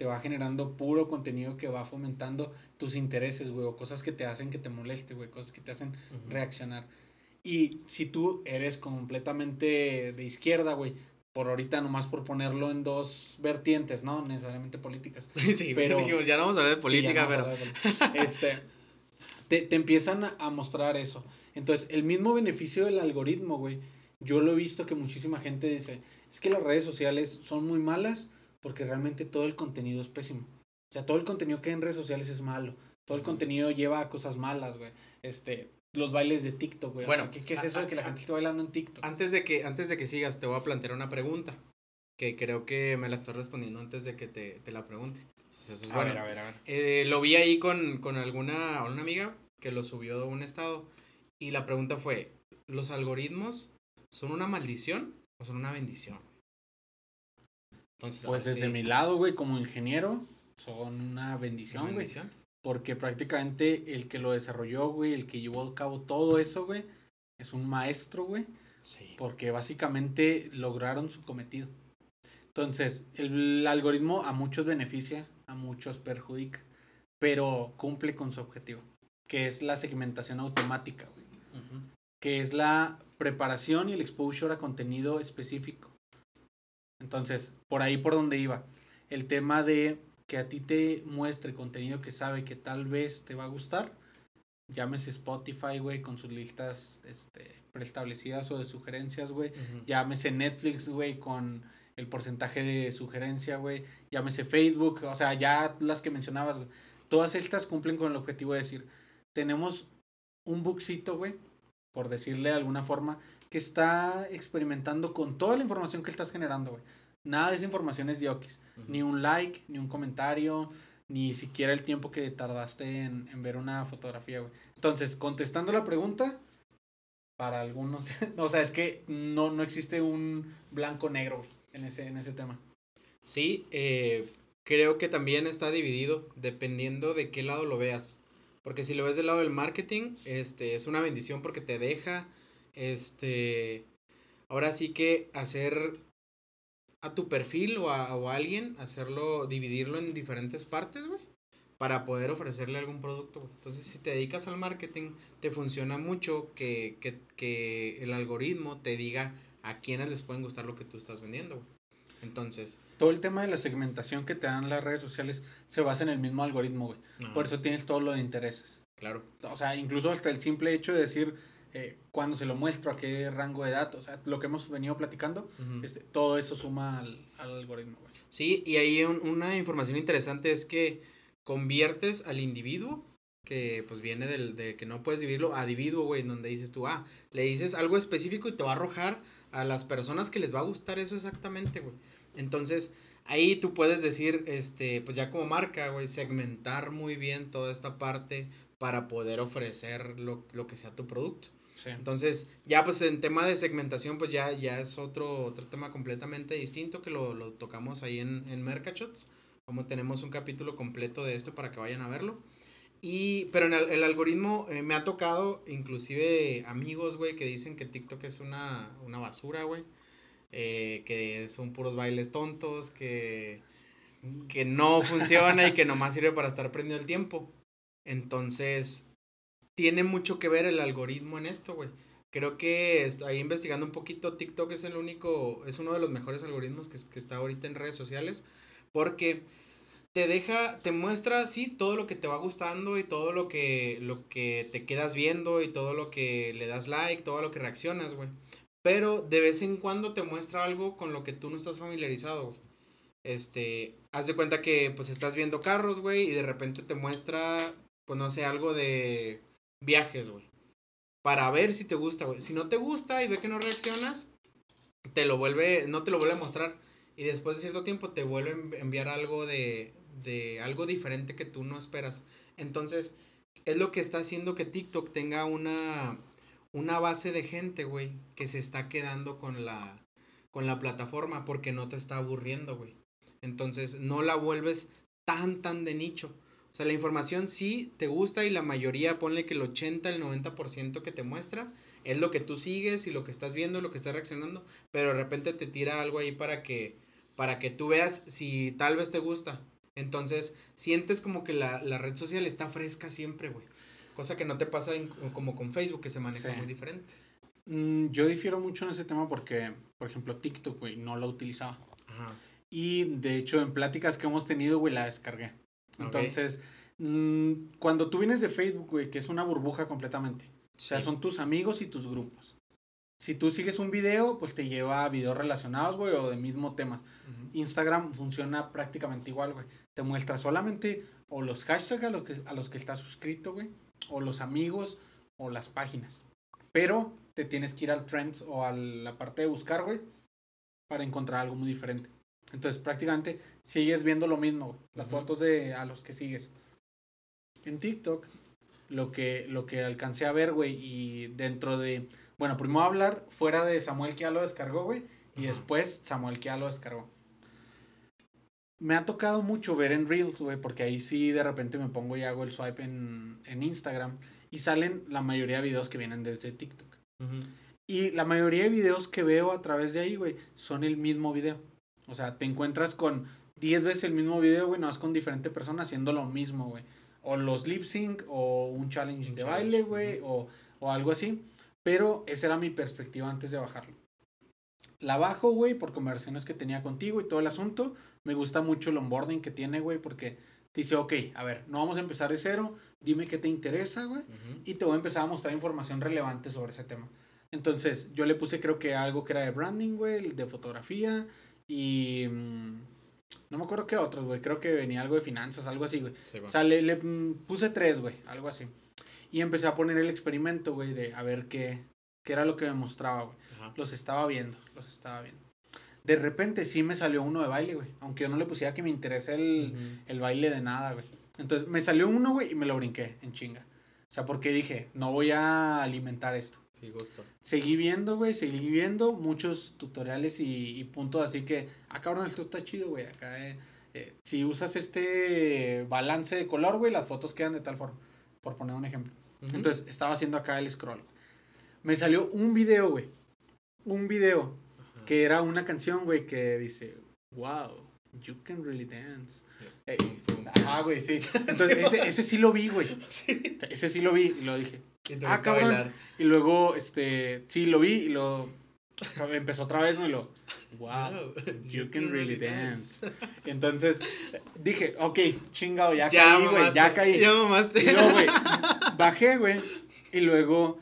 [SPEAKER 1] te va generando puro contenido que va fomentando tus intereses, güey, o cosas que te hacen que te moleste, güey, cosas que te hacen
[SPEAKER 2] Ujú.
[SPEAKER 1] reaccionar. Y si tú eres completamente de izquierda, güey, por ahorita nomás por ponerlo en dos vertientes, no necesariamente políticas.
[SPEAKER 2] Sí,
[SPEAKER 1] Pero-
[SPEAKER 2] dijimos, ya no vamos a hablar de
[SPEAKER 1] Sí,
[SPEAKER 2] política,
[SPEAKER 1] no
[SPEAKER 2] pero...
[SPEAKER 1] de política. este, te, te empiezan a mostrar eso. Entonces, el mismo beneficio del algoritmo, güey, yo lo he visto que muchísima gente dice, es que las redes sociales son muy malas porque realmente todo el contenido es pésimo. O sea, todo el contenido que hay en redes sociales es malo. Todo el contenido lleva a cosas malas, güey. Este, los bailes de TikTok, güey.
[SPEAKER 2] Bueno,
[SPEAKER 1] ¿qué, qué es
[SPEAKER 2] a-
[SPEAKER 1] eso de que la
[SPEAKER 2] a-
[SPEAKER 1] gente esté bailando en TikTok?
[SPEAKER 2] Antes de que, antes de que sigas, te voy a plantear una pregunta. Que creo que me la estás respondiendo antes de que te, te la pregunte. Eso es bueno.
[SPEAKER 1] a ver, a ver.
[SPEAKER 2] Eh, lo vi ahí con, con alguna una amiga que lo subió de un estado. Y la pregunta fue: ¿los algoritmos son una maldición o son una bendición? Entonces,
[SPEAKER 1] Pues desde
[SPEAKER 2] sí,
[SPEAKER 1] mi lado, güey, como ingeniero, son una
[SPEAKER 2] ¿una
[SPEAKER 1] bendición, güey. Porque prácticamente el que lo desarrolló, güey, el que llevó a cabo todo eso, güey, es un maestro, güey.
[SPEAKER 2] Sí.
[SPEAKER 1] Porque básicamente lograron su cometido. Entonces, el algoritmo a muchos beneficia, a muchos perjudica, pero cumple con su objetivo, que es la segmentación automática, güey. Que es la preparación y el exposure a contenido específico. Entonces, por ahí por donde iba. El tema de que a ti te muestre contenido que sabe que tal vez te va a gustar. Llámese Spotify, güey, con sus listas este, preestablecidas o de sugerencias, güey. Llámese Netflix, güey, con el porcentaje de sugerencia, güey. Llámese Facebook, o sea, ya las que mencionabas, güey. Todas estas cumplen con el objetivo de decir, tenemos un buxito, güey, por decirle de alguna forma, que está experimentando con toda la información que estás generando, güey. Nada de esa información es diokis. Ni un like, ni un comentario, ni siquiera el tiempo que tardaste en, en ver una fotografía, güey. Entonces, contestando la pregunta, para algunos, o sea, es que no, no existe un blanco-negro güey, en ese, en ese tema.
[SPEAKER 2] Sí, eh, creo que también está dividido dependiendo de qué lado lo veas. Porque si lo ves del lado del marketing, este, es una bendición porque te deja, este, ahora sí que hacer a tu perfil o a, o a alguien, hacerlo, dividirlo en diferentes partes, güey, para poder ofrecerle algún producto. Entonces, si te dedicas al marketing, te funciona mucho que, que, que el algoritmo te diga a quiénes les pueden gustar lo que tú estás vendiendo, güey. Entonces,
[SPEAKER 1] Todo el tema de la segmentación que te dan las redes sociales se basa en el mismo algoritmo, güey. Por eso tienes todo lo de intereses.
[SPEAKER 2] Claro.
[SPEAKER 1] O sea, incluso hasta el simple hecho de decir eh, cuándo se lo muestro, a qué rango de datos, o sea, lo que hemos venido platicando, este, todo eso suma al, al algoritmo, güey.
[SPEAKER 2] Sí, y ahí un- una información interesante es que conviertes al individuo, que pues viene del, de que no puedes dividirlo, a individuo, güey, en donde dices tú, ah, le dices algo específico y te va a arrojar a las personas que les va a gustar eso exactamente, güey. Entonces, ahí tú puedes decir, este, pues ya como marca, güey, segmentar muy bien toda esta parte para poder ofrecer lo, lo que sea tu producto.
[SPEAKER 1] Sí.
[SPEAKER 2] Entonces, ya pues en tema de segmentación, pues ya, ya es otro, otro tema completamente distinto que lo, lo tocamos ahí en, en Mercachots. Como tenemos un capítulo completo de esto para que vayan a verlo. Y, pero en el, el algoritmo eh, me ha tocado inclusive amigos, güey, que dicen que TikTok es una, una basura, güey. eh, que son puros bailes tontos, que, que no funciona y que nomás sirve para estar prendiendo el tiempo. Entonces, tiene mucho que ver el algoritmo en esto, güey. Creo que ahí investigando un poquito, TikTok es el único, es uno de los mejores algoritmos que, está ahorita en redes sociales, porque te deja, te muestra, sí, todo lo que te va gustando y todo lo que, lo que te quedas viendo y todo lo que le das like, todo lo que reaccionas, güey. Pero de vez en cuando te muestra algo con lo que tú no estás familiarizado, güey. Este, haz de cuenta que pues estás viendo carros, güey, y de repente te muestra, pues no sé, algo de viajes, güey. Para ver si te gusta, güey. Si no te gusta y ve que no reaccionas, te lo vuelve, no te lo vuelve a mostrar. Y después de cierto tiempo te vuelve a enviar algo de, de algo diferente que tú no esperas. Entonces, es lo que está haciendo que TikTok tenga una, una base de gente, güey, que se está quedando con la, con la plataforma porque no te está aburriendo, güey. Entonces, no la vuelves tan, tan de nicho. O sea, la información sí te gusta y la mayoría, ponle que el 80, el 90% que te muestra es lo que tú sigues y lo que estás viendo, lo que estás reaccionando, pero de repente te tira algo ahí para que, para que tú veas si tal vez te gusta. Entonces, sientes como que la, red social está fresca siempre, güey. Cosa que no te pasa como con Facebook, que se maneja muy diferente.
[SPEAKER 1] Mm, yo difiero mucho en ese tema porque, por ejemplo, TikTok, güey, no lo utilizaba. Ajá. Y de hecho, en pláticas que hemos tenido, güey, la descargué. Entonces, mm, cuando tú vienes de Facebook, güey, que es una burbuja completamente. O sea, son tus amigos y tus grupos. Si tú sigues un video, pues te lleva a videos relacionados, güey, o de mismo tema. Instagram funciona prácticamente igual, güey. Te muestra solamente o los hashtags a, que, a los que estás suscrito, güey, o los amigos, o las páginas. Pero te tienes que ir al trends o a la parte de buscar, güey, para encontrar algo muy diferente. Entonces, prácticamente sigues viendo lo mismo, las fotos de a los que sigues. En TikTok, lo que, lo que alcancé a ver, güey, y dentro de bueno, primero hablar fuera de Samuel que ya lo descargó, güey. Y después Samuel que ya lo descargó. Me ha tocado mucho ver en Reels, güey, porque ahí sí de repente me pongo y hago el swipe en, Instagram. Y salen la mayoría de videos que vienen desde TikTok. Y la mayoría de videos que veo a través de ahí, güey, son el mismo video. O sea, te encuentras con 10 veces el mismo video, güey, no vas con diferente persona haciendo lo mismo, güey. O los lip sync, o un challenge de baile, güey, o, o algo así. Pero esa era mi perspectiva antes de bajarlo. La bajo, güey, por conversaciones que tenía contigo y todo el asunto. Me gusta mucho el onboarding que tiene, güey, porque te dice, ok, a ver, no vamos a empezar de cero, dime qué te interesa, güey, y te voy a empezar a mostrar información relevante sobre ese tema. Entonces, yo le puse creo que algo que era de branding, güey, de fotografía y... Mm, no me acuerdo qué otros, güey, creo que venía algo de finanzas, algo así, güey. o sea, le, le mm, puse tres, güey, algo así. Y empecé a poner el experimento, güey, de a ver qué, qué era lo que me mostraba, güey. Los estaba viendo, los estaba viendo. De repente sí me salió uno de baile, güey. Aunque yo no le pusiera que me interese el, el baile de nada, güey. Entonces me salió uno, güey, y me lo brinqué en chinga. O sea, porque dije, no voy a alimentar esto.
[SPEAKER 2] Sí, gusto.
[SPEAKER 1] Seguí viendo, güey, seguí viendo muchos tutoriales y, puntos así que, ah, cabrón, esto está chido, güey. Acá, eh, eh, si usas este balance de color, güey, las fotos quedan de tal forma. Por poner un ejemplo. Entonces, estaba haciendo acá el scroll. Me salió un video, güey. Un video. Que era una canción, güey, que dice, wow, you can really dance. ah, güey, sí. Entonces, ese, ese, sí lo vi, güey. Ese sí lo vi y lo dije. Ah, cabrón. Y luego, este, sí, lo vi y lo empezó otra vez, ¿no? Y lo, wow, you can really dance. Entonces dije, ok, chingado, ya, caí, güey, ya caí.
[SPEAKER 2] Ya mamaste.
[SPEAKER 1] Y luego, güey, bajé, güey, y luego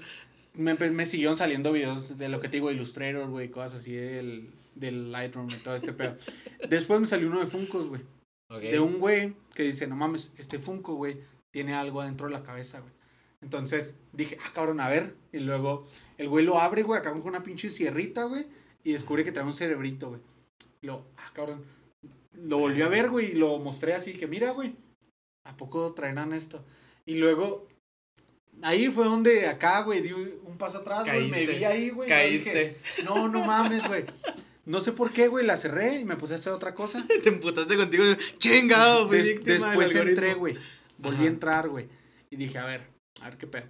[SPEAKER 1] me, me siguieron saliendo videos de lo que te digo, Illustrator, güey, cosas así del, del Lightroom y todo este pedo. Después me salió uno de Funkos, güey. De un güey que dice, no mames, este Funko, güey, tiene algo adentro de la cabeza, güey. Entonces dije, ah, cabrón, a ver. Y luego el güey lo abre, güey, acá con una pinche sierrita, güey. Y descubre que trae un cerebrito, güey. Y lo, ah, cabrón. Lo volvió a ver, güey, y lo mostré así, que mira, güey. ¿A poco traerán esto? Y luego, ahí fue donde acá, güey, di un paso atrás, güey. Me vi ahí, güey.
[SPEAKER 2] Caíste.
[SPEAKER 1] no, no mames, güey. No sé por qué, güey, la cerré y me puse a hacer otra cosa.
[SPEAKER 2] Te emputaste contigo. Chingado,
[SPEAKER 1] güey. después entré, güey. Volví a entrar, güey. Y dije, a ver, a ver qué pedo.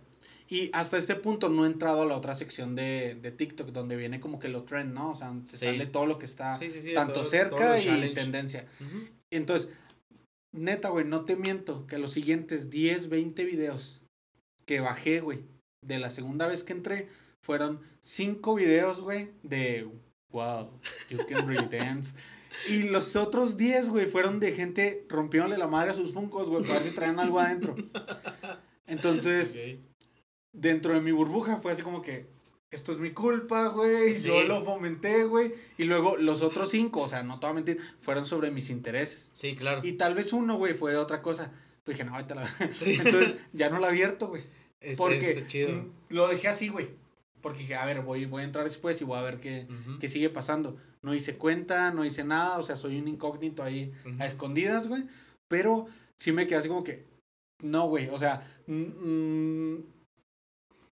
[SPEAKER 1] Y hasta este punto no he entrado a la otra sección de, de TikTok donde viene como que lo trend, ¿no? O sea, te
[SPEAKER 2] Sí.
[SPEAKER 1] sale todo lo que está
[SPEAKER 2] Sí, sí, sí,
[SPEAKER 1] tanto
[SPEAKER 2] todo-
[SPEAKER 1] cerca
[SPEAKER 2] los
[SPEAKER 1] y tendencia.
[SPEAKER 2] Ujú.
[SPEAKER 1] Entonces, neta, güey, no te miento que los siguientes 10, 20 videos que bajé, güey, de la segunda vez que entré, fueron 5 videos, güey, de wow, you can really dance. Y los otros 10, güey, fueron de gente rompiéndole la madre a sus funcos, güey, para ver si traían algo adentro. Entonces, dentro de mi burbuja fue así como que, esto es mi culpa, güey,
[SPEAKER 2] Sí.
[SPEAKER 1] yo lo fomenté, güey. Y luego los otros 5, o sea, no te voy a mentir, fueron sobre mis intereses.
[SPEAKER 2] Sí, claro.
[SPEAKER 1] Y tal vez uno, güey, fue otra cosa. Pues dije, no, ahorita la...
[SPEAKER 2] Sí.
[SPEAKER 1] Entonces, ya no la abierto, güey.
[SPEAKER 2] Este-
[SPEAKER 1] Porque
[SPEAKER 2] está chido.
[SPEAKER 1] lo dejé así, güey. Porque dije, a ver, voy, voy a entrar después y voy a ver qué, qué sigue pasando. No hice cuenta, no hice nada, o sea, soy un incógnito ahí a escondidas, güey. Pero sí me quedé así como que, no, güey, o sea, mm, mm,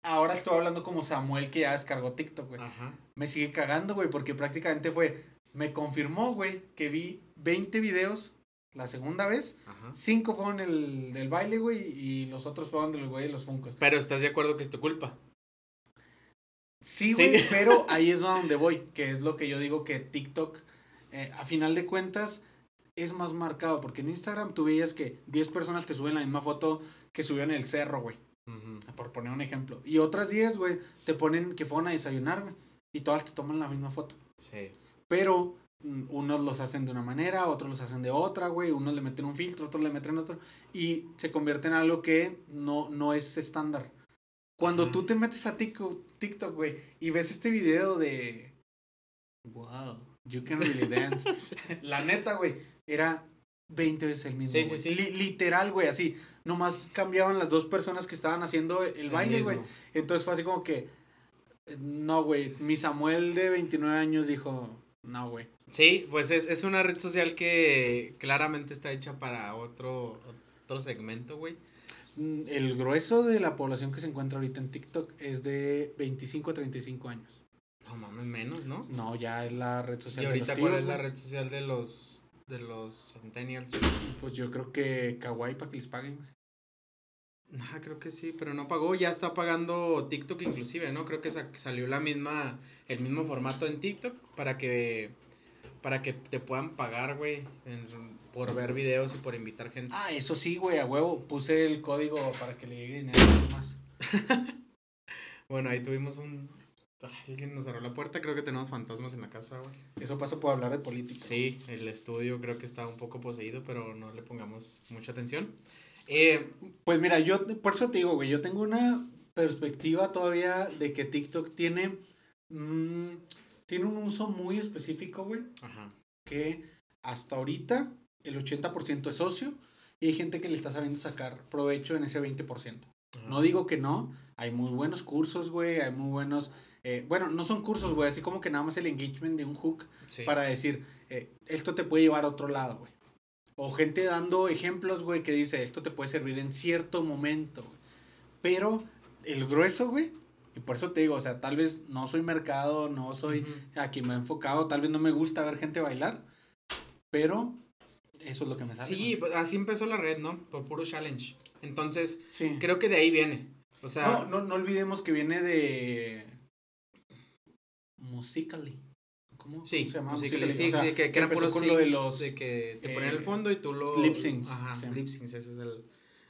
[SPEAKER 1] ahora estoy hablando como Samuel que ya descargó TikTok, güey.
[SPEAKER 2] Ajá.
[SPEAKER 1] Me sigue cagando, güey, porque prácticamente fue, me confirmó, güey, que vi 20 videos la segunda vez.
[SPEAKER 2] Ajá.
[SPEAKER 1] Cinco fueron el del baile, güey, y los otros fueron del güey de los funcos.
[SPEAKER 2] Pero estás de acuerdo que es tu culpa.
[SPEAKER 1] Sí,
[SPEAKER 2] Sí.
[SPEAKER 1] güey, pero ahí es donde voy, que es lo que yo digo que TikTok, eh, a final de cuentas, es más marcado, porque en Instagram tú veías que 10 personas te suben la misma foto que subieron el cerro, güey, por poner un ejemplo. Y otras 10, güey, te ponen que fueron a desayunar, güey, y todas te toman la misma foto.
[SPEAKER 2] Sí.
[SPEAKER 1] Pero mm, unos los hacen de una manera, otros los hacen de otra, güey, unos le meten un filtro, otros le meten otro, y se convierte en algo que no, no es estándar. Cuando tú te metes a TikTok, TikTok, güey, y ves este video de... Wow, you can really dance. La neta, güey, era 20 veces el mismo.
[SPEAKER 2] Sí, sí, sí.
[SPEAKER 1] Li- literal, güey, así. Nomás cambiaban las dos personas que estaban haciendo el baile, güey. Entonces fue así como que... No, güey, mi Samuel de 29 años dijo... No, güey.
[SPEAKER 2] Sí, pues es, es una red social que claramente está hecha para otro, otro segmento, güey.
[SPEAKER 1] Mm, El grueso de la población que se encuentra ahorita en TikTok es de 25 a 35 años.
[SPEAKER 2] No mames, menos, ¿no?
[SPEAKER 1] No, ya es la red social
[SPEAKER 2] Y
[SPEAKER 1] de
[SPEAKER 2] ahorita,
[SPEAKER 1] los
[SPEAKER 2] ¿cuál
[SPEAKER 1] tíos,
[SPEAKER 2] es la red social de los de los centennials?
[SPEAKER 1] Pues yo creo que Kawaii para que les paguen, güey.
[SPEAKER 2] Ah, creo que sí, pero no pagó, ya está pagando TikTok inclusive, ¿no? Creo que sa- salió la misma, el mismo formato en TikTok para que, para que te puedan pagar, güey, en- por ver videos y por invitar gente.
[SPEAKER 1] Ah, eso sí, güey, a huevo. Puse el código para que le llegue dinero más.
[SPEAKER 2] Bueno, ahí tuvimos un... Alguien nos cerró la puerta, creo que tenemos fantasmas en la casa, güey.
[SPEAKER 1] Eso pasó por hablar de política.
[SPEAKER 2] Sí, el estudio creo que está un poco poseído, pero no le pongamos mucha atención. Eh,
[SPEAKER 1] Pues mira, yo por eso te digo, güey, yo tengo una perspectiva todavía de que TikTok tiene, mm, tiene un uso muy específico, güey,
[SPEAKER 2] ajá.
[SPEAKER 1] que hasta ahorita el 80% es socio y hay gente que le está sabiendo sacar provecho en ese 20%.
[SPEAKER 2] ajá.
[SPEAKER 1] No digo que no, hay muy buenos cursos, güey, hay muy buenos, eh, bueno, no son cursos, güey, así como que nada más el engagement de un hook
[SPEAKER 2] Sí.
[SPEAKER 1] para decir, eh, esto te puede llevar a otro lado, güey. O gente dando ejemplos, güey, que dice, esto te puede servir en cierto momento, güey. Pero el grueso, güey, y por eso te digo, o sea, tal vez no soy mercado, no soy a quien me he enfocado, tal vez no me gusta ver gente bailar, pero eso es lo que me sale.
[SPEAKER 2] Sí,
[SPEAKER 1] güey.
[SPEAKER 2] pues así empezó la red, ¿no? Por puro challenge. Entonces,
[SPEAKER 1] sí.
[SPEAKER 2] creo que de ahí viene. O sea,
[SPEAKER 1] No, no, no olvidemos que viene de Musically. ¿Cómo,
[SPEAKER 2] sí,
[SPEAKER 1] se llama?
[SPEAKER 2] Musical.ly, sí,
[SPEAKER 1] O sea,
[SPEAKER 2] sí, que, que
[SPEAKER 1] empezó
[SPEAKER 2] puros
[SPEAKER 1] con lo de los,
[SPEAKER 2] de que te ponían
[SPEAKER 1] eh,
[SPEAKER 2] el fondo y tú lo...
[SPEAKER 1] lip syncs,
[SPEAKER 2] Ajá,
[SPEAKER 1] sí.
[SPEAKER 2] lip syncs, ese es el,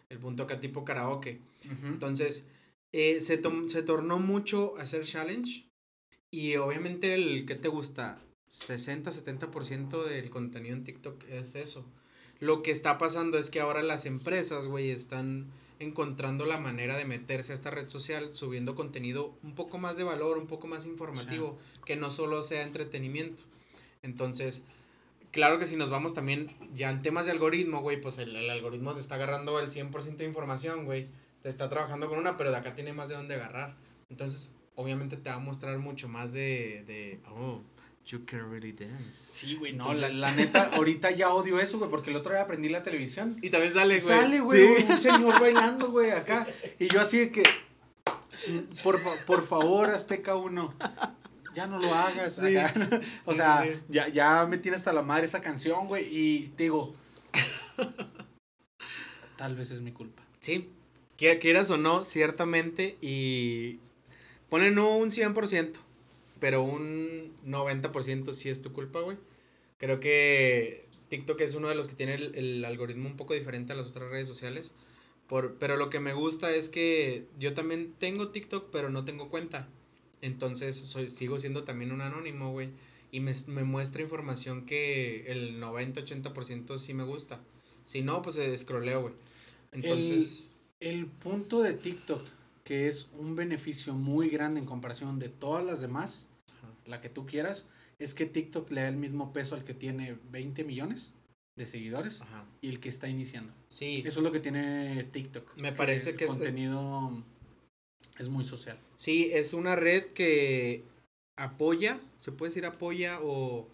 [SPEAKER 2] el punto acá tipo karaoke.
[SPEAKER 1] Ujú.
[SPEAKER 2] Entonces, eh, se, se tornó mucho a hacer challenge y obviamente el que te gusta, 60-70% del contenido en TikTok es eso. Lo que está pasando es que ahora las empresas, güey, están encontrando la manera de meterse a esta red social subiendo contenido un poco más de valor, un poco más informativo, que no solo sea entretenimiento. Entonces, claro que si nos vamos también ya en temas de algoritmo, güey, pues el, el algoritmo se está agarrando el 100% de información, güey. Te está trabajando con una, pero de acá tiene más de dónde agarrar. Entonces, obviamente te va a mostrar mucho más de, de oh, you can really dance.
[SPEAKER 1] Sí, güey, no,
[SPEAKER 2] Entonces-
[SPEAKER 1] la, la neta, ahorita ya odio eso, güey, porque el otro día aprendí la televisión.
[SPEAKER 2] Y también sale, güey.
[SPEAKER 1] Sale, güey,
[SPEAKER 2] Sí.
[SPEAKER 1] un señor bailando, güey, acá. Y yo así de que, por, por favor, Azteca 1, ya no lo hagas.
[SPEAKER 2] Sí.
[SPEAKER 1] acá. O sea,
[SPEAKER 2] sí.
[SPEAKER 1] Ya, ya me tiene hasta la madre esa canción, güey, y te digo, tal vez es mi culpa.
[SPEAKER 2] Sí, quieras o no, ciertamente, y ponen un 100%, pero un 90% sí es tu culpa, güey. Creo que TikTok es uno de los que tiene el, algoritmo un poco diferente a las otras redes sociales. Por, pero lo que me gusta es que yo también tengo TikTok, pero no tengo cuenta. Entonces soy, sigo siendo también un anónimo, güey. Y me, me, muestra información que el 90-80% sí me gusta. Si no, pues se scrolleo, güey.
[SPEAKER 1] Entonces... El, el, punto de TikTok, que es un beneficio muy grande en comparación de todas las demás, la que tú quieras, es que TikTok le da el mismo peso al que tiene 20 millones de seguidores y el que está iniciando. Sí. Eso es lo que tiene TikTok.
[SPEAKER 2] Me parece que,
[SPEAKER 1] el contenido es muy social.
[SPEAKER 2] Sí, es una red que apoya, se puede decir apoya o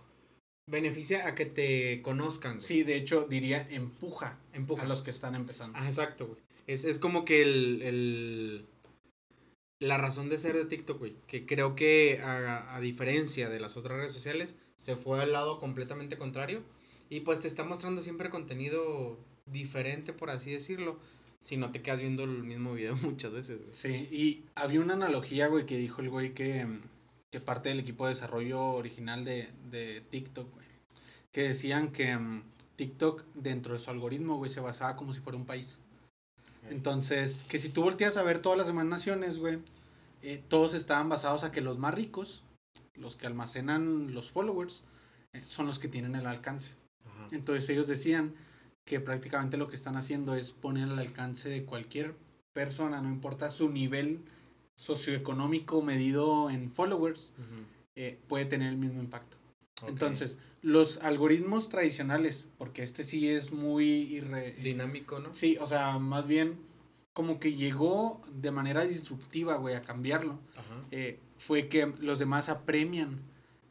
[SPEAKER 2] beneficia a que te conozcan.
[SPEAKER 1] Sí, de hecho diría empuja, empuja a los que están empezando.
[SPEAKER 2] Ah, exacto, güey. Es, es como que el la razón de ser de TikTok, güey. Que creo que a, diferencia de las otras redes sociales, se fue al lado completamente contrario. Y pues te está mostrando siempre contenido diferente, por así decirlo. Si no te quedas viendo el mismo video muchas veces, güey.
[SPEAKER 1] Sí, y había una analogía, güey, que dijo el güey que, que parte del equipo de desarrollo original de, de TikTok, güey. Que decían que mm, TikTok, dentro de su algoritmo, güey, se basaba como si fuera un país. Entonces, que si tú volteas a ver todas las demás naciones, güey, eh, todos estaban basados a que los más ricos, los que almacenan los followers, eh, son los que tienen el alcance. Entonces ellos decían que prácticamente lo que están haciendo es poner al alcance de cualquier persona, no importa su nivel socioeconómico medido en followers, eh, puede tener el mismo impacto. Entonces, los algoritmos tradicionales, porque este sí es muy
[SPEAKER 2] dinámico, ¿no?
[SPEAKER 1] Sí, o sea, más bien como que llegó de manera disruptiva, güey, a cambiarlo. Eh, fue que los demás apremian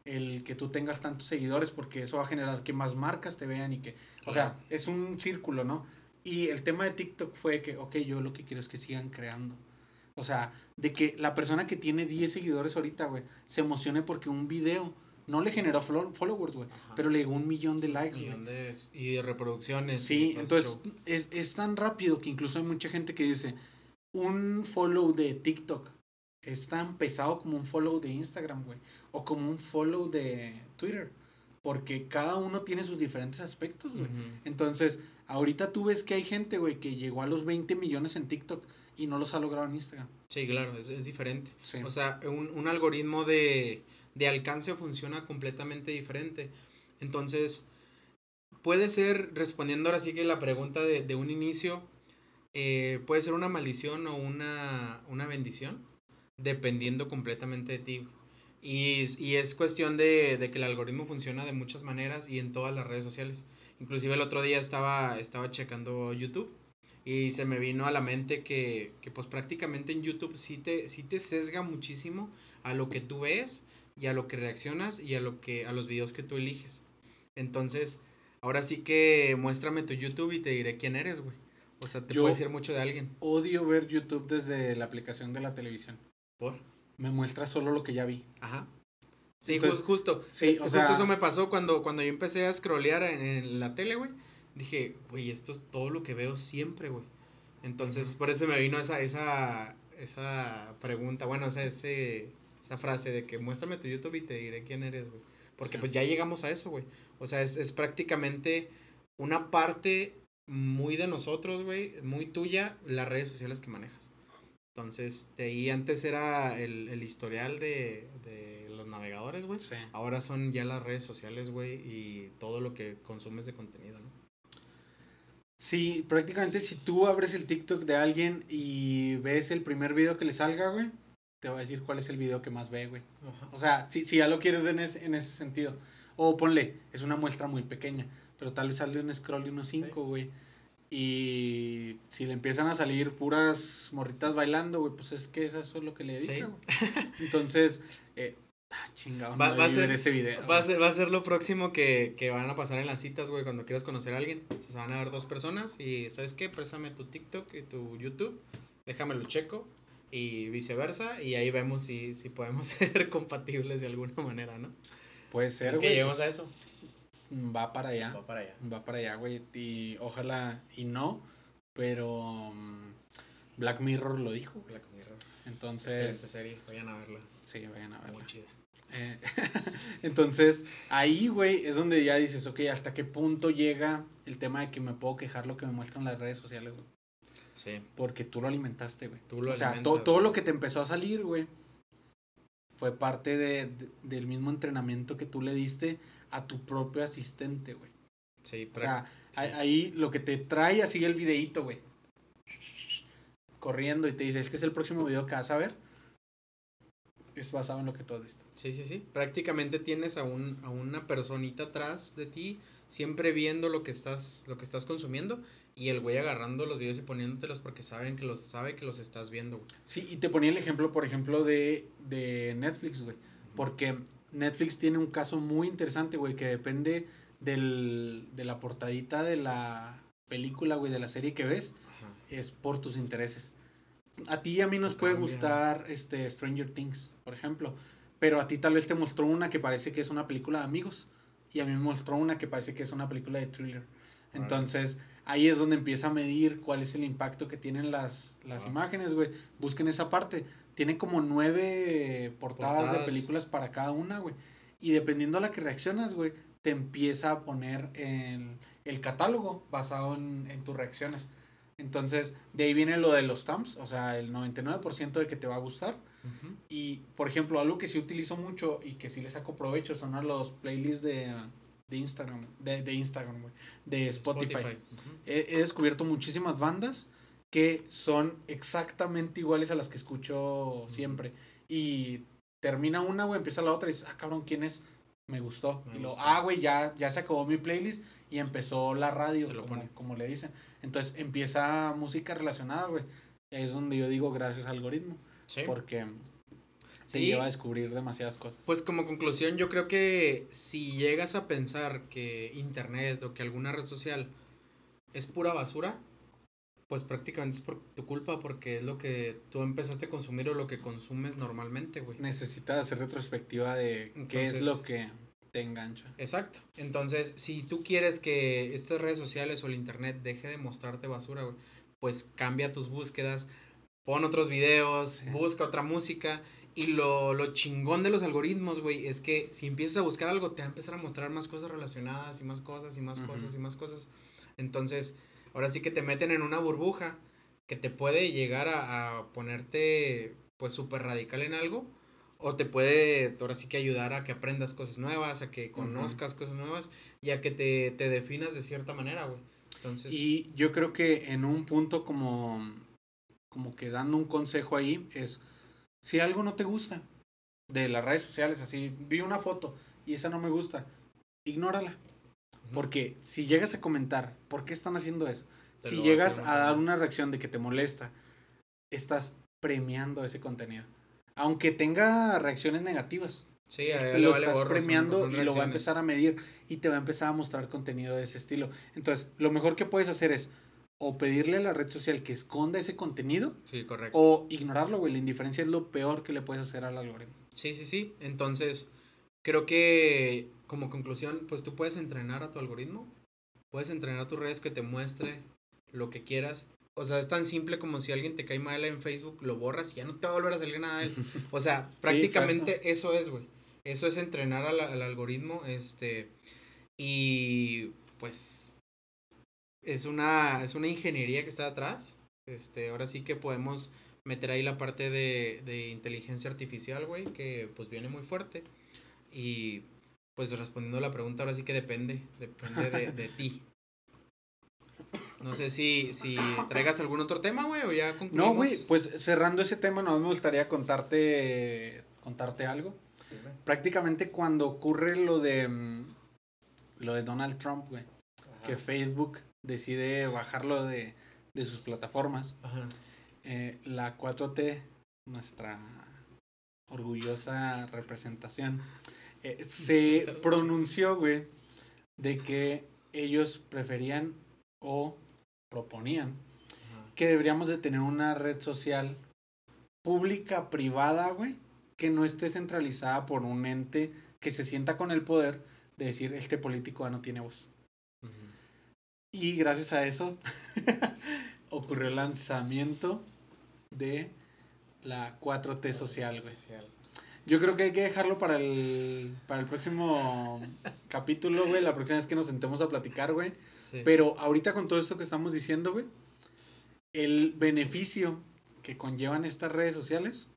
[SPEAKER 1] el que tú tengas tantos seguidores porque eso va a generar que más marcas te vean y que, o sea, es un círculo, ¿no? Y el tema de TikTok fue que, ok, yo lo que quiero es que sigan creando. O sea, de que la persona que tiene 10 seguidores ahorita, güey, se emocione porque un video no le generó followers, güey, pero le llegó un millón de likes,
[SPEAKER 2] millón de, y de reproducciones.
[SPEAKER 1] Sí, entonces es, es, tan rápido que incluso hay mucha gente que dice, un follow de TikTok es tan pesado como un follow de Instagram, güey, o como un follow de Twitter, porque cada uno tiene sus diferentes aspectos, güey. Entonces, ahorita tú ves que hay gente, güey, que llegó a los 20 millones en TikTok y no los ha logrado en Instagram.
[SPEAKER 2] Sí, claro, es, es diferente. O sea, un, un algoritmo de de alcance funciona completamente diferente. Entonces, puede ser, respondiendo ahora sí que la pregunta de, un inicio, eh, puede ser una maldición o una, bendición, dependiendo completamente de ti. Y, es cuestión de, que el algoritmo funciona de muchas maneras y en todas las redes sociales. Inclusive el otro día estaba, estaba checando YouTube y se me vino a la mente que, pues prácticamente en YouTube sí te, sí te sesga muchísimo a lo que tú ves y a lo que reaccionas y a lo que a los videos que tú eliges. Entonces, ahora sí que muéstrame tu YouTube y te diré quién eres, güey. O sea, te puede decir mucho de alguien.
[SPEAKER 1] Odio ver YouTube desde la aplicación de la televisión. ¿Por? Me muestra solo lo que ya vi. Ajá.
[SPEAKER 2] Sí, justo. Sí, o justo eso me pasó cuando, cuando yo empecé a scrollear en, la tele, güey. Dije, güey, esto es todo lo que veo siempre, güey. Entonces, por eso me vino esa, esa, esa pregunta, bueno, o sea, ese, esa frase de que muéstrame tu YouTube y te diré quién eres, güey. Porque pues ya llegamos a eso, güey. O sea, es, es prácticamente una parte muy de nosotros, güey, muy tuya, las redes sociales que manejas. Entonces, de ahí antes era el, el historial de, de, los navegadores, güey. Ahora son ya las redes sociales, güey, y todo lo que consumes de contenido, ¿no?
[SPEAKER 1] Sí, prácticamente si tú abres el TikTok de alguien y ves el primer video que le salga, güey, te va a decir cuál es el video que más ve, güey. O sea, si, si ya lo quieres ver en ese, en ese sentido. O ponle, es una muestra muy pequeña, pero tal vez sale un scroll de unos 5, güey. Y si le empiezan a salir puras morritas bailando, güey, pues es que eso es lo que le dedica, güey. Entonces, eh, ah, chingado,
[SPEAKER 2] va, a ser, ese video. Va a, ser, va a ser lo próximo que, que van a pasar en las citas, güey, cuando quieras conocer a alguien. se van a ver dos personas y, ¿sabes qué? Préstame tu TikTok y tu YouTube, déjamelo checo y viceversa, y ahí vemos si, si podemos ser compatibles de alguna manera, ¿no?
[SPEAKER 1] Puede ser,
[SPEAKER 2] es que lleguemos a eso.
[SPEAKER 1] Va para allá.
[SPEAKER 2] Va para allá.
[SPEAKER 1] Va para allá, güey. Y ojalá y no, pero mm, Black Mirror lo dijo.
[SPEAKER 2] Black Mirror.
[SPEAKER 1] Entonces.
[SPEAKER 2] Excelente serie, vayan a verla.
[SPEAKER 1] Sí, vayan a verla.
[SPEAKER 2] Muy chida.
[SPEAKER 1] Eh, entonces, ahí, güey, es donde ya dices, ok, ¿hasta qué punto llega el tema de que me puedo quejar lo que me muestran las redes sociales, güey?
[SPEAKER 2] Sí.
[SPEAKER 1] Porque tú lo alimentaste, güey.
[SPEAKER 2] Tú lo
[SPEAKER 1] o sea, to- todo lo que te empezó a salir, güey, fue parte de, de- del mismo entrenamiento que tú le diste a tu propio asistente, güey.
[SPEAKER 2] Sí,
[SPEAKER 1] O
[SPEAKER 2] pero
[SPEAKER 1] sea, ahí- ahí lo que te trae así el videíto, güey. Corriendo y te dice, este es el próximo video que vas a ver. Es basado en lo que tú has visto.
[SPEAKER 2] Sí, sí, sí. Prácticamente tienes a, un, a una personita atrás de ti, siempre viendo lo que estás, lo que estás consumiendo, y el güey agarrando los videos y poniéndotelos porque saben que los, sabe que los estás viendo, güey.
[SPEAKER 1] Sí, y te ponía el ejemplo, por ejemplo, de, de Netflix, güey. Porque Netflix tiene un caso muy interesante, güey, que depende del, de la portadita de la película, güey, de la serie que ves,
[SPEAKER 2] Ajá.
[SPEAKER 1] es por tus intereses. A ti y a mí nos puede gustar este Stranger Things, por ejemplo, pero a ti tal vez te mostró una que parece que es una película de amigos y a mí me mostró una que parece que es una película de thriller. Entonces, ahí es donde empieza a medir cuál es el impacto que tienen las, las
[SPEAKER 2] Ah.
[SPEAKER 1] imágenes, güey. Busquen esa parte. Tiene como nueve portadas, de
[SPEAKER 2] Portadas.
[SPEAKER 1] películas para cada una, güey. Y dependiendo a la que reaccionas, güey, te empieza a poner el, el catálogo basado en, en tus reacciones. Entonces, de ahí viene lo de los thumbs, o sea, el 99% de que te va a gustar. Y, por ejemplo, algo que sí utilizo mucho y que sí le saco provecho son a los playlists de, de Instagram, de, de Instagram, güey, de Spotify. He descubierto muchísimas bandas que son exactamente iguales a las que escucho siempre. Y termina una, güey, empieza la otra y dices, ah, cabrón, ¿quién es? Me gustó.
[SPEAKER 2] Me
[SPEAKER 1] y lo,
[SPEAKER 2] gustó.
[SPEAKER 1] ah, güey, ya, ya se acabó mi playlist y empezó la radio,
[SPEAKER 2] lo
[SPEAKER 1] como, como le dicen. Entonces empieza música relacionada, güey. Es donde yo digo gracias al algoritmo.
[SPEAKER 2] Sí.
[SPEAKER 1] Porque se
[SPEAKER 2] Sí.
[SPEAKER 1] lleva a descubrir demasiadas cosas.
[SPEAKER 2] Pues como conclusión, yo creo que si llegas a pensar que internet o que alguna red social es pura basura, pues prácticamente es por tu culpa porque es lo que tú empezaste a consumir o lo que consumes normalmente, güey.
[SPEAKER 1] Necesitas hacer retrospectiva de qué es lo que te engancha.
[SPEAKER 2] Exacto. Entonces, si tú quieres que estas redes sociales o el internet deje de mostrarte basura, güey, pues cambia tus búsquedas, pon otros videos,
[SPEAKER 1] Sí.
[SPEAKER 2] busca otra música. Y lo, lo chingón de los algoritmos, güey, es que si empiezas a buscar algo, te va a empezar a mostrar más cosas relacionadas y más cosas y más cosas y más cosas. Entonces, ahora sí que te meten en una burbuja que te puede llegar a, a ponerte, pues, súper radical en algo. O te puede, ahora sí que ayudar a que aprendas cosas nuevas, a que conozcas cosas nuevas y a que te, te definas de cierta manera, güey. Entonces,
[SPEAKER 1] Y yo creo que en un punto como, como que dando un consejo ahí es, si algo no te gusta de las redes sociales, así, vi una foto y esa no me gusta, ignórala. Porque si llegas a comentar, ¿por qué están haciendo eso?
[SPEAKER 2] Te
[SPEAKER 1] Si
[SPEAKER 2] a
[SPEAKER 1] llegas a dar una reacción de que te molesta, estás premiando ese contenido. Aunque tenga reacciones negativas,
[SPEAKER 2] sí, a él
[SPEAKER 1] lo
[SPEAKER 2] vale
[SPEAKER 1] estás
[SPEAKER 2] son-
[SPEAKER 1] premiando
[SPEAKER 2] son
[SPEAKER 1] y lo va a empezar a medir y te va a empezar a mostrar contenido de ese estilo. Entonces, lo mejor que puedes hacer es o pedirle a la red social que esconda ese contenido
[SPEAKER 2] Sí, correcto.
[SPEAKER 1] o ignorarlo, güey. La indiferencia es lo peor que le puedes hacer al algoritmo.
[SPEAKER 2] Sí, sí, sí. Entonces, creo que como conclusión, pues tú puedes entrenar a tu algoritmo. Puedes entrenar a tus redes que te muestre lo que quieras. O sea, es tan simple como si alguien te cae mal en Facebook, lo borras y ya no te va a volver a salir nada de él. O sea, prácticamente eso es, güey. Eso es entrenar al, al algoritmo. Este. Y pues. Es una. Es una ingeniería que está atrás. Este. Ahora sí que podemos meter ahí la parte de, de inteligencia artificial, güey. Que pues viene muy fuerte. Y. Pues respondiendo a la pregunta, ahora sí que depende. Depende de, de ti. No sé si, si traigas algún otro tema, güey, o ya concluimos.
[SPEAKER 1] No, güey, pues cerrando ese tema, no me gustaría contarte, contarte algo. Prácticamente cuando ocurre lo de mm, lo de Donald Trump, güey, que Facebook decide bajarlo de, de sus plataformas,
[SPEAKER 2] Ajá.
[SPEAKER 1] eh, la 4T, nuestra orgullosa representación, eh, se pronunció, güey, de que ellos preferían o proponían
[SPEAKER 2] Ajá.
[SPEAKER 1] que deberíamos de tener una red social pública, privada, güey, que no esté centralizada por un ente que se sienta con el poder de decir, este político ya no tiene voz. Y gracias a eso ocurrió el lanzamiento de la 4T social, güey.
[SPEAKER 2] Social.
[SPEAKER 1] Yo creo que hay que dejarlo para el, para el próximo capítulo, güey. La próxima vez que nos sentemos a platicar, güey.
[SPEAKER 2] Sí.
[SPEAKER 1] Pero ahorita con todo esto que estamos diciendo, güey, el beneficio que conllevan estas redes sociales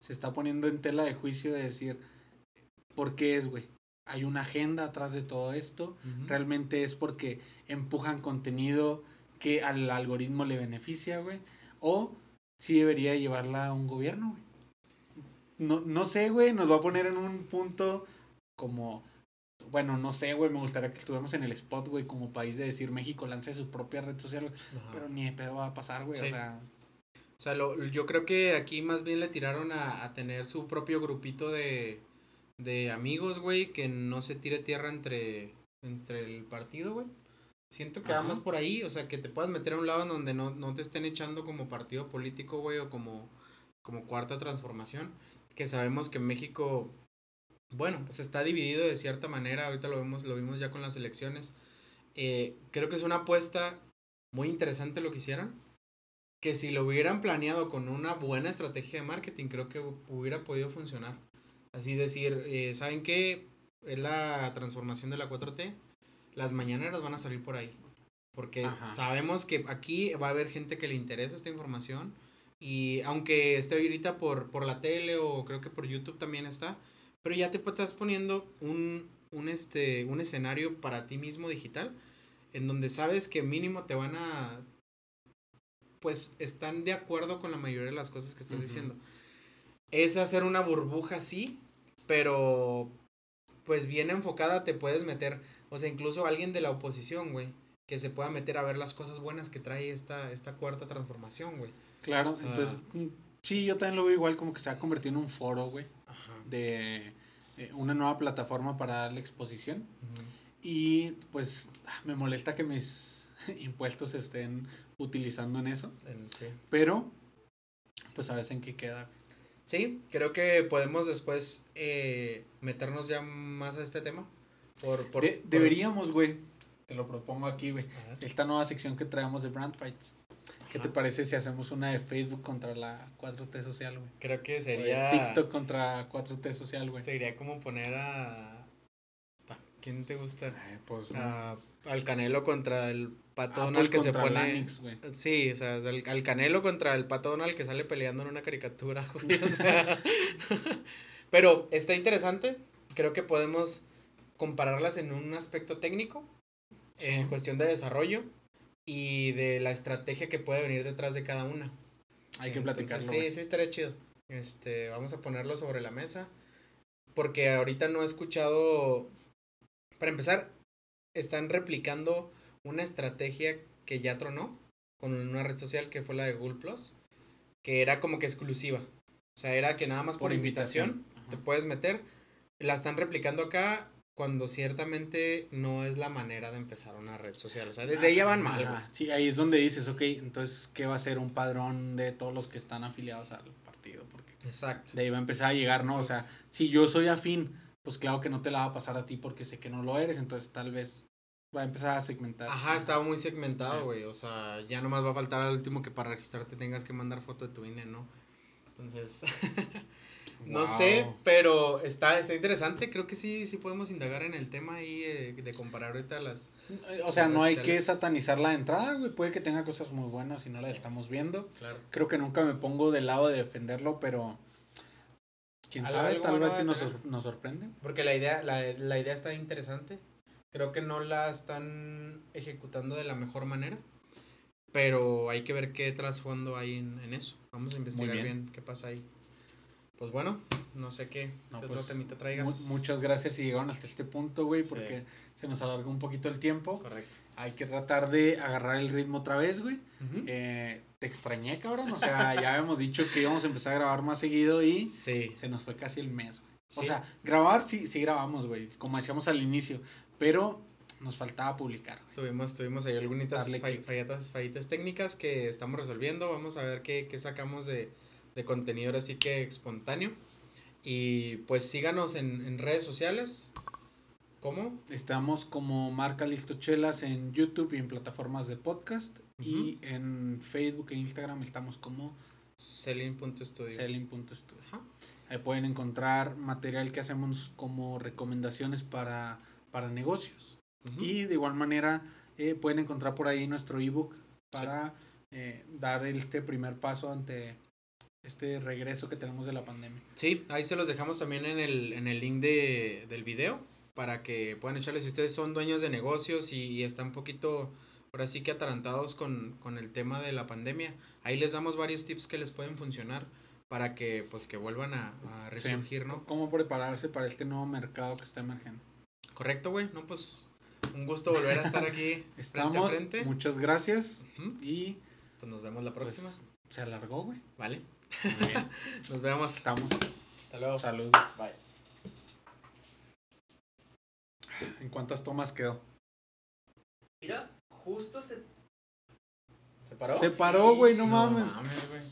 [SPEAKER 1] se está poniendo en tela de juicio de decir, ¿por qué es, güey? Hay una agenda atrás de todo esto. Realmente es porque empujan contenido que al algoritmo le beneficia, güey. O si debería llevarla a un gobierno, güey. No, no sé, güey, nos va a poner en un punto como... Bueno, no sé, güey, me gustaría que estuviéramos en el spot, güey, como país de decir México lance su propia red social.
[SPEAKER 2] Ajá.
[SPEAKER 1] Pero ni de pedo va a pasar, güey. O sea,
[SPEAKER 2] O sea, lo- yo creo que aquí más bien le tiraron a, a tener su propio grupito de, de amigos, güey, que no se tire tierra entre, entre el partido, güey. Siento que
[SPEAKER 1] Ajá.
[SPEAKER 2] vamos por ahí, o sea, que te puedas meter a un lado en donde no, no te estén echando como partido político, güey, o como, como cuarta transformación. Que sabemos que México, bueno, pues está dividido de cierta manera, ahorita lo vemos, lo vimos ya con las elecciones. Eh, creo que es una apuesta muy interesante lo que hicieron que si lo hubieran planeado con una buena estrategia de marketing, creo que hubiera podido funcionar. Así decir, eh, ¿saben qué? Es la transformación de la 4T. Las mañaneras van a salir por ahí. Porque
[SPEAKER 1] Ajá.
[SPEAKER 2] sabemos que aquí va a haber gente que le interesa esta información. Y aunque esté ahorita por, por la tele o creo que por YouTube también está, pero ya te estás poniendo un, un, este, un escenario para ti mismo digital en donde sabes que mínimo te van a pues están de acuerdo con la mayoría de las cosas que estás diciendo. Es hacer una burbuja, sí, pero pues bien enfocada te puedes meter, o sea, incluso alguien de la oposición, güey, que se pueda meter a ver las cosas buenas que trae esta, esta cuarta transformación, güey.
[SPEAKER 1] Claro.
[SPEAKER 2] Sea-
[SPEAKER 1] entonces, mm, sí, yo también lo veo igual como que se va a convertir en un foro, güey.
[SPEAKER 2] Ajá.
[SPEAKER 1] De eh, una nueva plataforma para darle exposición. Y pues ah, me molesta que mis impuestos se estén utilizando en eso.
[SPEAKER 2] sí.
[SPEAKER 1] Pero, pues a ver en qué queda.
[SPEAKER 2] Sí, creo que podemos después eh, meternos ya más a este tema. Por, por,
[SPEAKER 1] De-
[SPEAKER 2] por-
[SPEAKER 1] deberíamos, güey. Te lo propongo aquí, güey. Esta nueva sección que traemos de Brand Fights. ¿Qué te parece si hacemos una de Facebook contra la 4T social, güey?
[SPEAKER 2] Creo que
[SPEAKER 1] O de
[SPEAKER 2] sería...
[SPEAKER 1] TikTok contra 4T social, güey.
[SPEAKER 2] Sería como poner a... ¿A ¿Quién te gusta?
[SPEAKER 1] Ay, pues,
[SPEAKER 2] A- al Canelo contra el Pato Donald que se pone...
[SPEAKER 1] Lanix.
[SPEAKER 2] Sí, o sea, al, al Canelo contra el Pato Donald que sale peleando en una caricatura, güey, o sea... Pero está interesante. Creo que podemos compararlas en un aspecto técnico, en cuestión de desarrollo y de la estrategia que puede venir detrás de cada una.
[SPEAKER 1] Hay que
[SPEAKER 2] Entonces,
[SPEAKER 1] platicarlo,
[SPEAKER 2] Sí, sí, estaría chido. Este, vamos a ponerlo sobre la mesa. Porque ahorita no he escuchado. Para empezar, están replicando una estrategia que ya tronó con una red social que fue la de Google Plus. Que era como que exclusiva. O sea, era que nada más por, invitación,
[SPEAKER 1] Ajá.
[SPEAKER 2] te puedes meter. La están replicando acá cuando ciertamente no es la manera de empezar una red social. O sea, desde ahí ya van mal.
[SPEAKER 1] Sí, ahí es donde dices, ok, entonces, ¿qué va a ser un padrón de todos los que están afiliados al partido? Porque
[SPEAKER 2] Exacto.
[SPEAKER 1] de ahí va a empezar a llegar, ¿no? O sea, si yo soy afín, pues claro que no te la va a pasar a ti porque sé que no lo eres, entonces tal vez va a empezar a segmentar.
[SPEAKER 2] Ajá, estaba muy segmentado,
[SPEAKER 1] Sí.
[SPEAKER 2] güey. O sea, ya nomás va a faltar al último que para registrarte tengas que mandar foto de tu INE, ¿no? Entonces, no sé, pero está, está interesante. Creo que sí, sí podemos indagar en el tema ahí eh, de comparar ahorita las...
[SPEAKER 1] O sea, no hay que satanizar la entrada, güey. Puede que tenga cosas muy buenas y no las estamos viendo.
[SPEAKER 2] Claro.
[SPEAKER 1] Creo que nunca me pongo del lado de defenderlo, pero quién sabe, tal vez sí nos, nos sorprende.
[SPEAKER 2] Porque la idea, la, la idea está interesante. Creo que no la están ejecutando de la mejor manera. Pero hay que ver qué trasfondo hay en, en eso. Vamos a investigar
[SPEAKER 1] bien.
[SPEAKER 2] bien. qué pasa ahí. Pues bueno, no sé qué,
[SPEAKER 1] No,
[SPEAKER 2] qué
[SPEAKER 1] pues,
[SPEAKER 2] otro temita traigas.
[SPEAKER 1] Mu- muchas gracias si llegaron hasta este punto, güey,
[SPEAKER 2] Sí.
[SPEAKER 1] porque se nos alargó un poquito el tiempo.
[SPEAKER 2] Correcto.
[SPEAKER 1] Hay que tratar de agarrar el ritmo otra vez, güey. Eh, te extrañé, cabrón. O sea, ya habíamos dicho que íbamos a empezar a grabar más seguido y
[SPEAKER 2] Sí.
[SPEAKER 1] se nos fue casi el mes, güey. O sea, grabar sí, sí grabamos, güey, como decíamos al inicio, pero nos faltaba publicar, güey.
[SPEAKER 2] Tuvimos, tuvimos ahí algunas fall- fallitas técnicas que estamos resolviendo. Vamos a ver qué, qué sacamos de, de contenido así que espontáneo. Y pues síganos en, en redes sociales. ¿Cómo?
[SPEAKER 1] Estamos como Marca Listochelas en YouTube y en plataformas de podcast. Y en Facebook e Instagram estamos como
[SPEAKER 2] Selling.studio.
[SPEAKER 1] Selling.studio. Ahí pueden encontrar material que hacemos como recomendaciones para, para negocios. Y de igual manera eh, pueden encontrar por ahí nuestro ebook para eh, dar este primer paso ante este regreso que tenemos de la pandemia.
[SPEAKER 2] Sí, ahí se los dejamos también en el, en el link de, del video para que puedan echarle si ustedes son dueños de negocios y, y están un poquito, ahora sí que atarantados con, con el tema de la pandemia. Ahí les damos varios tips que les pueden funcionar para que pues que vuelvan a, a resurgir, ¿no?
[SPEAKER 1] Cómo prepararse para este nuevo mercado que está emergiendo.
[SPEAKER 2] Correcto, güey. No, pues un gusto volver a estar aquí frente a
[SPEAKER 1] Estamos,
[SPEAKER 2] frente.
[SPEAKER 1] muchas gracias y
[SPEAKER 2] Pues nos vemos la
[SPEAKER 1] pues,
[SPEAKER 2] próxima.
[SPEAKER 1] se alargó, güey.
[SPEAKER 2] Vale.
[SPEAKER 1] Muy bien.
[SPEAKER 2] Nos vemos.
[SPEAKER 1] Estamos.
[SPEAKER 2] Hasta luego.
[SPEAKER 1] Salud.
[SPEAKER 2] Bye.
[SPEAKER 1] ¿En cuántas tomas quedó?
[SPEAKER 3] Mira, justo se
[SPEAKER 2] ¿Se paró?
[SPEAKER 1] Se paró, güey, no
[SPEAKER 2] No
[SPEAKER 1] mames.
[SPEAKER 2] mames, güey.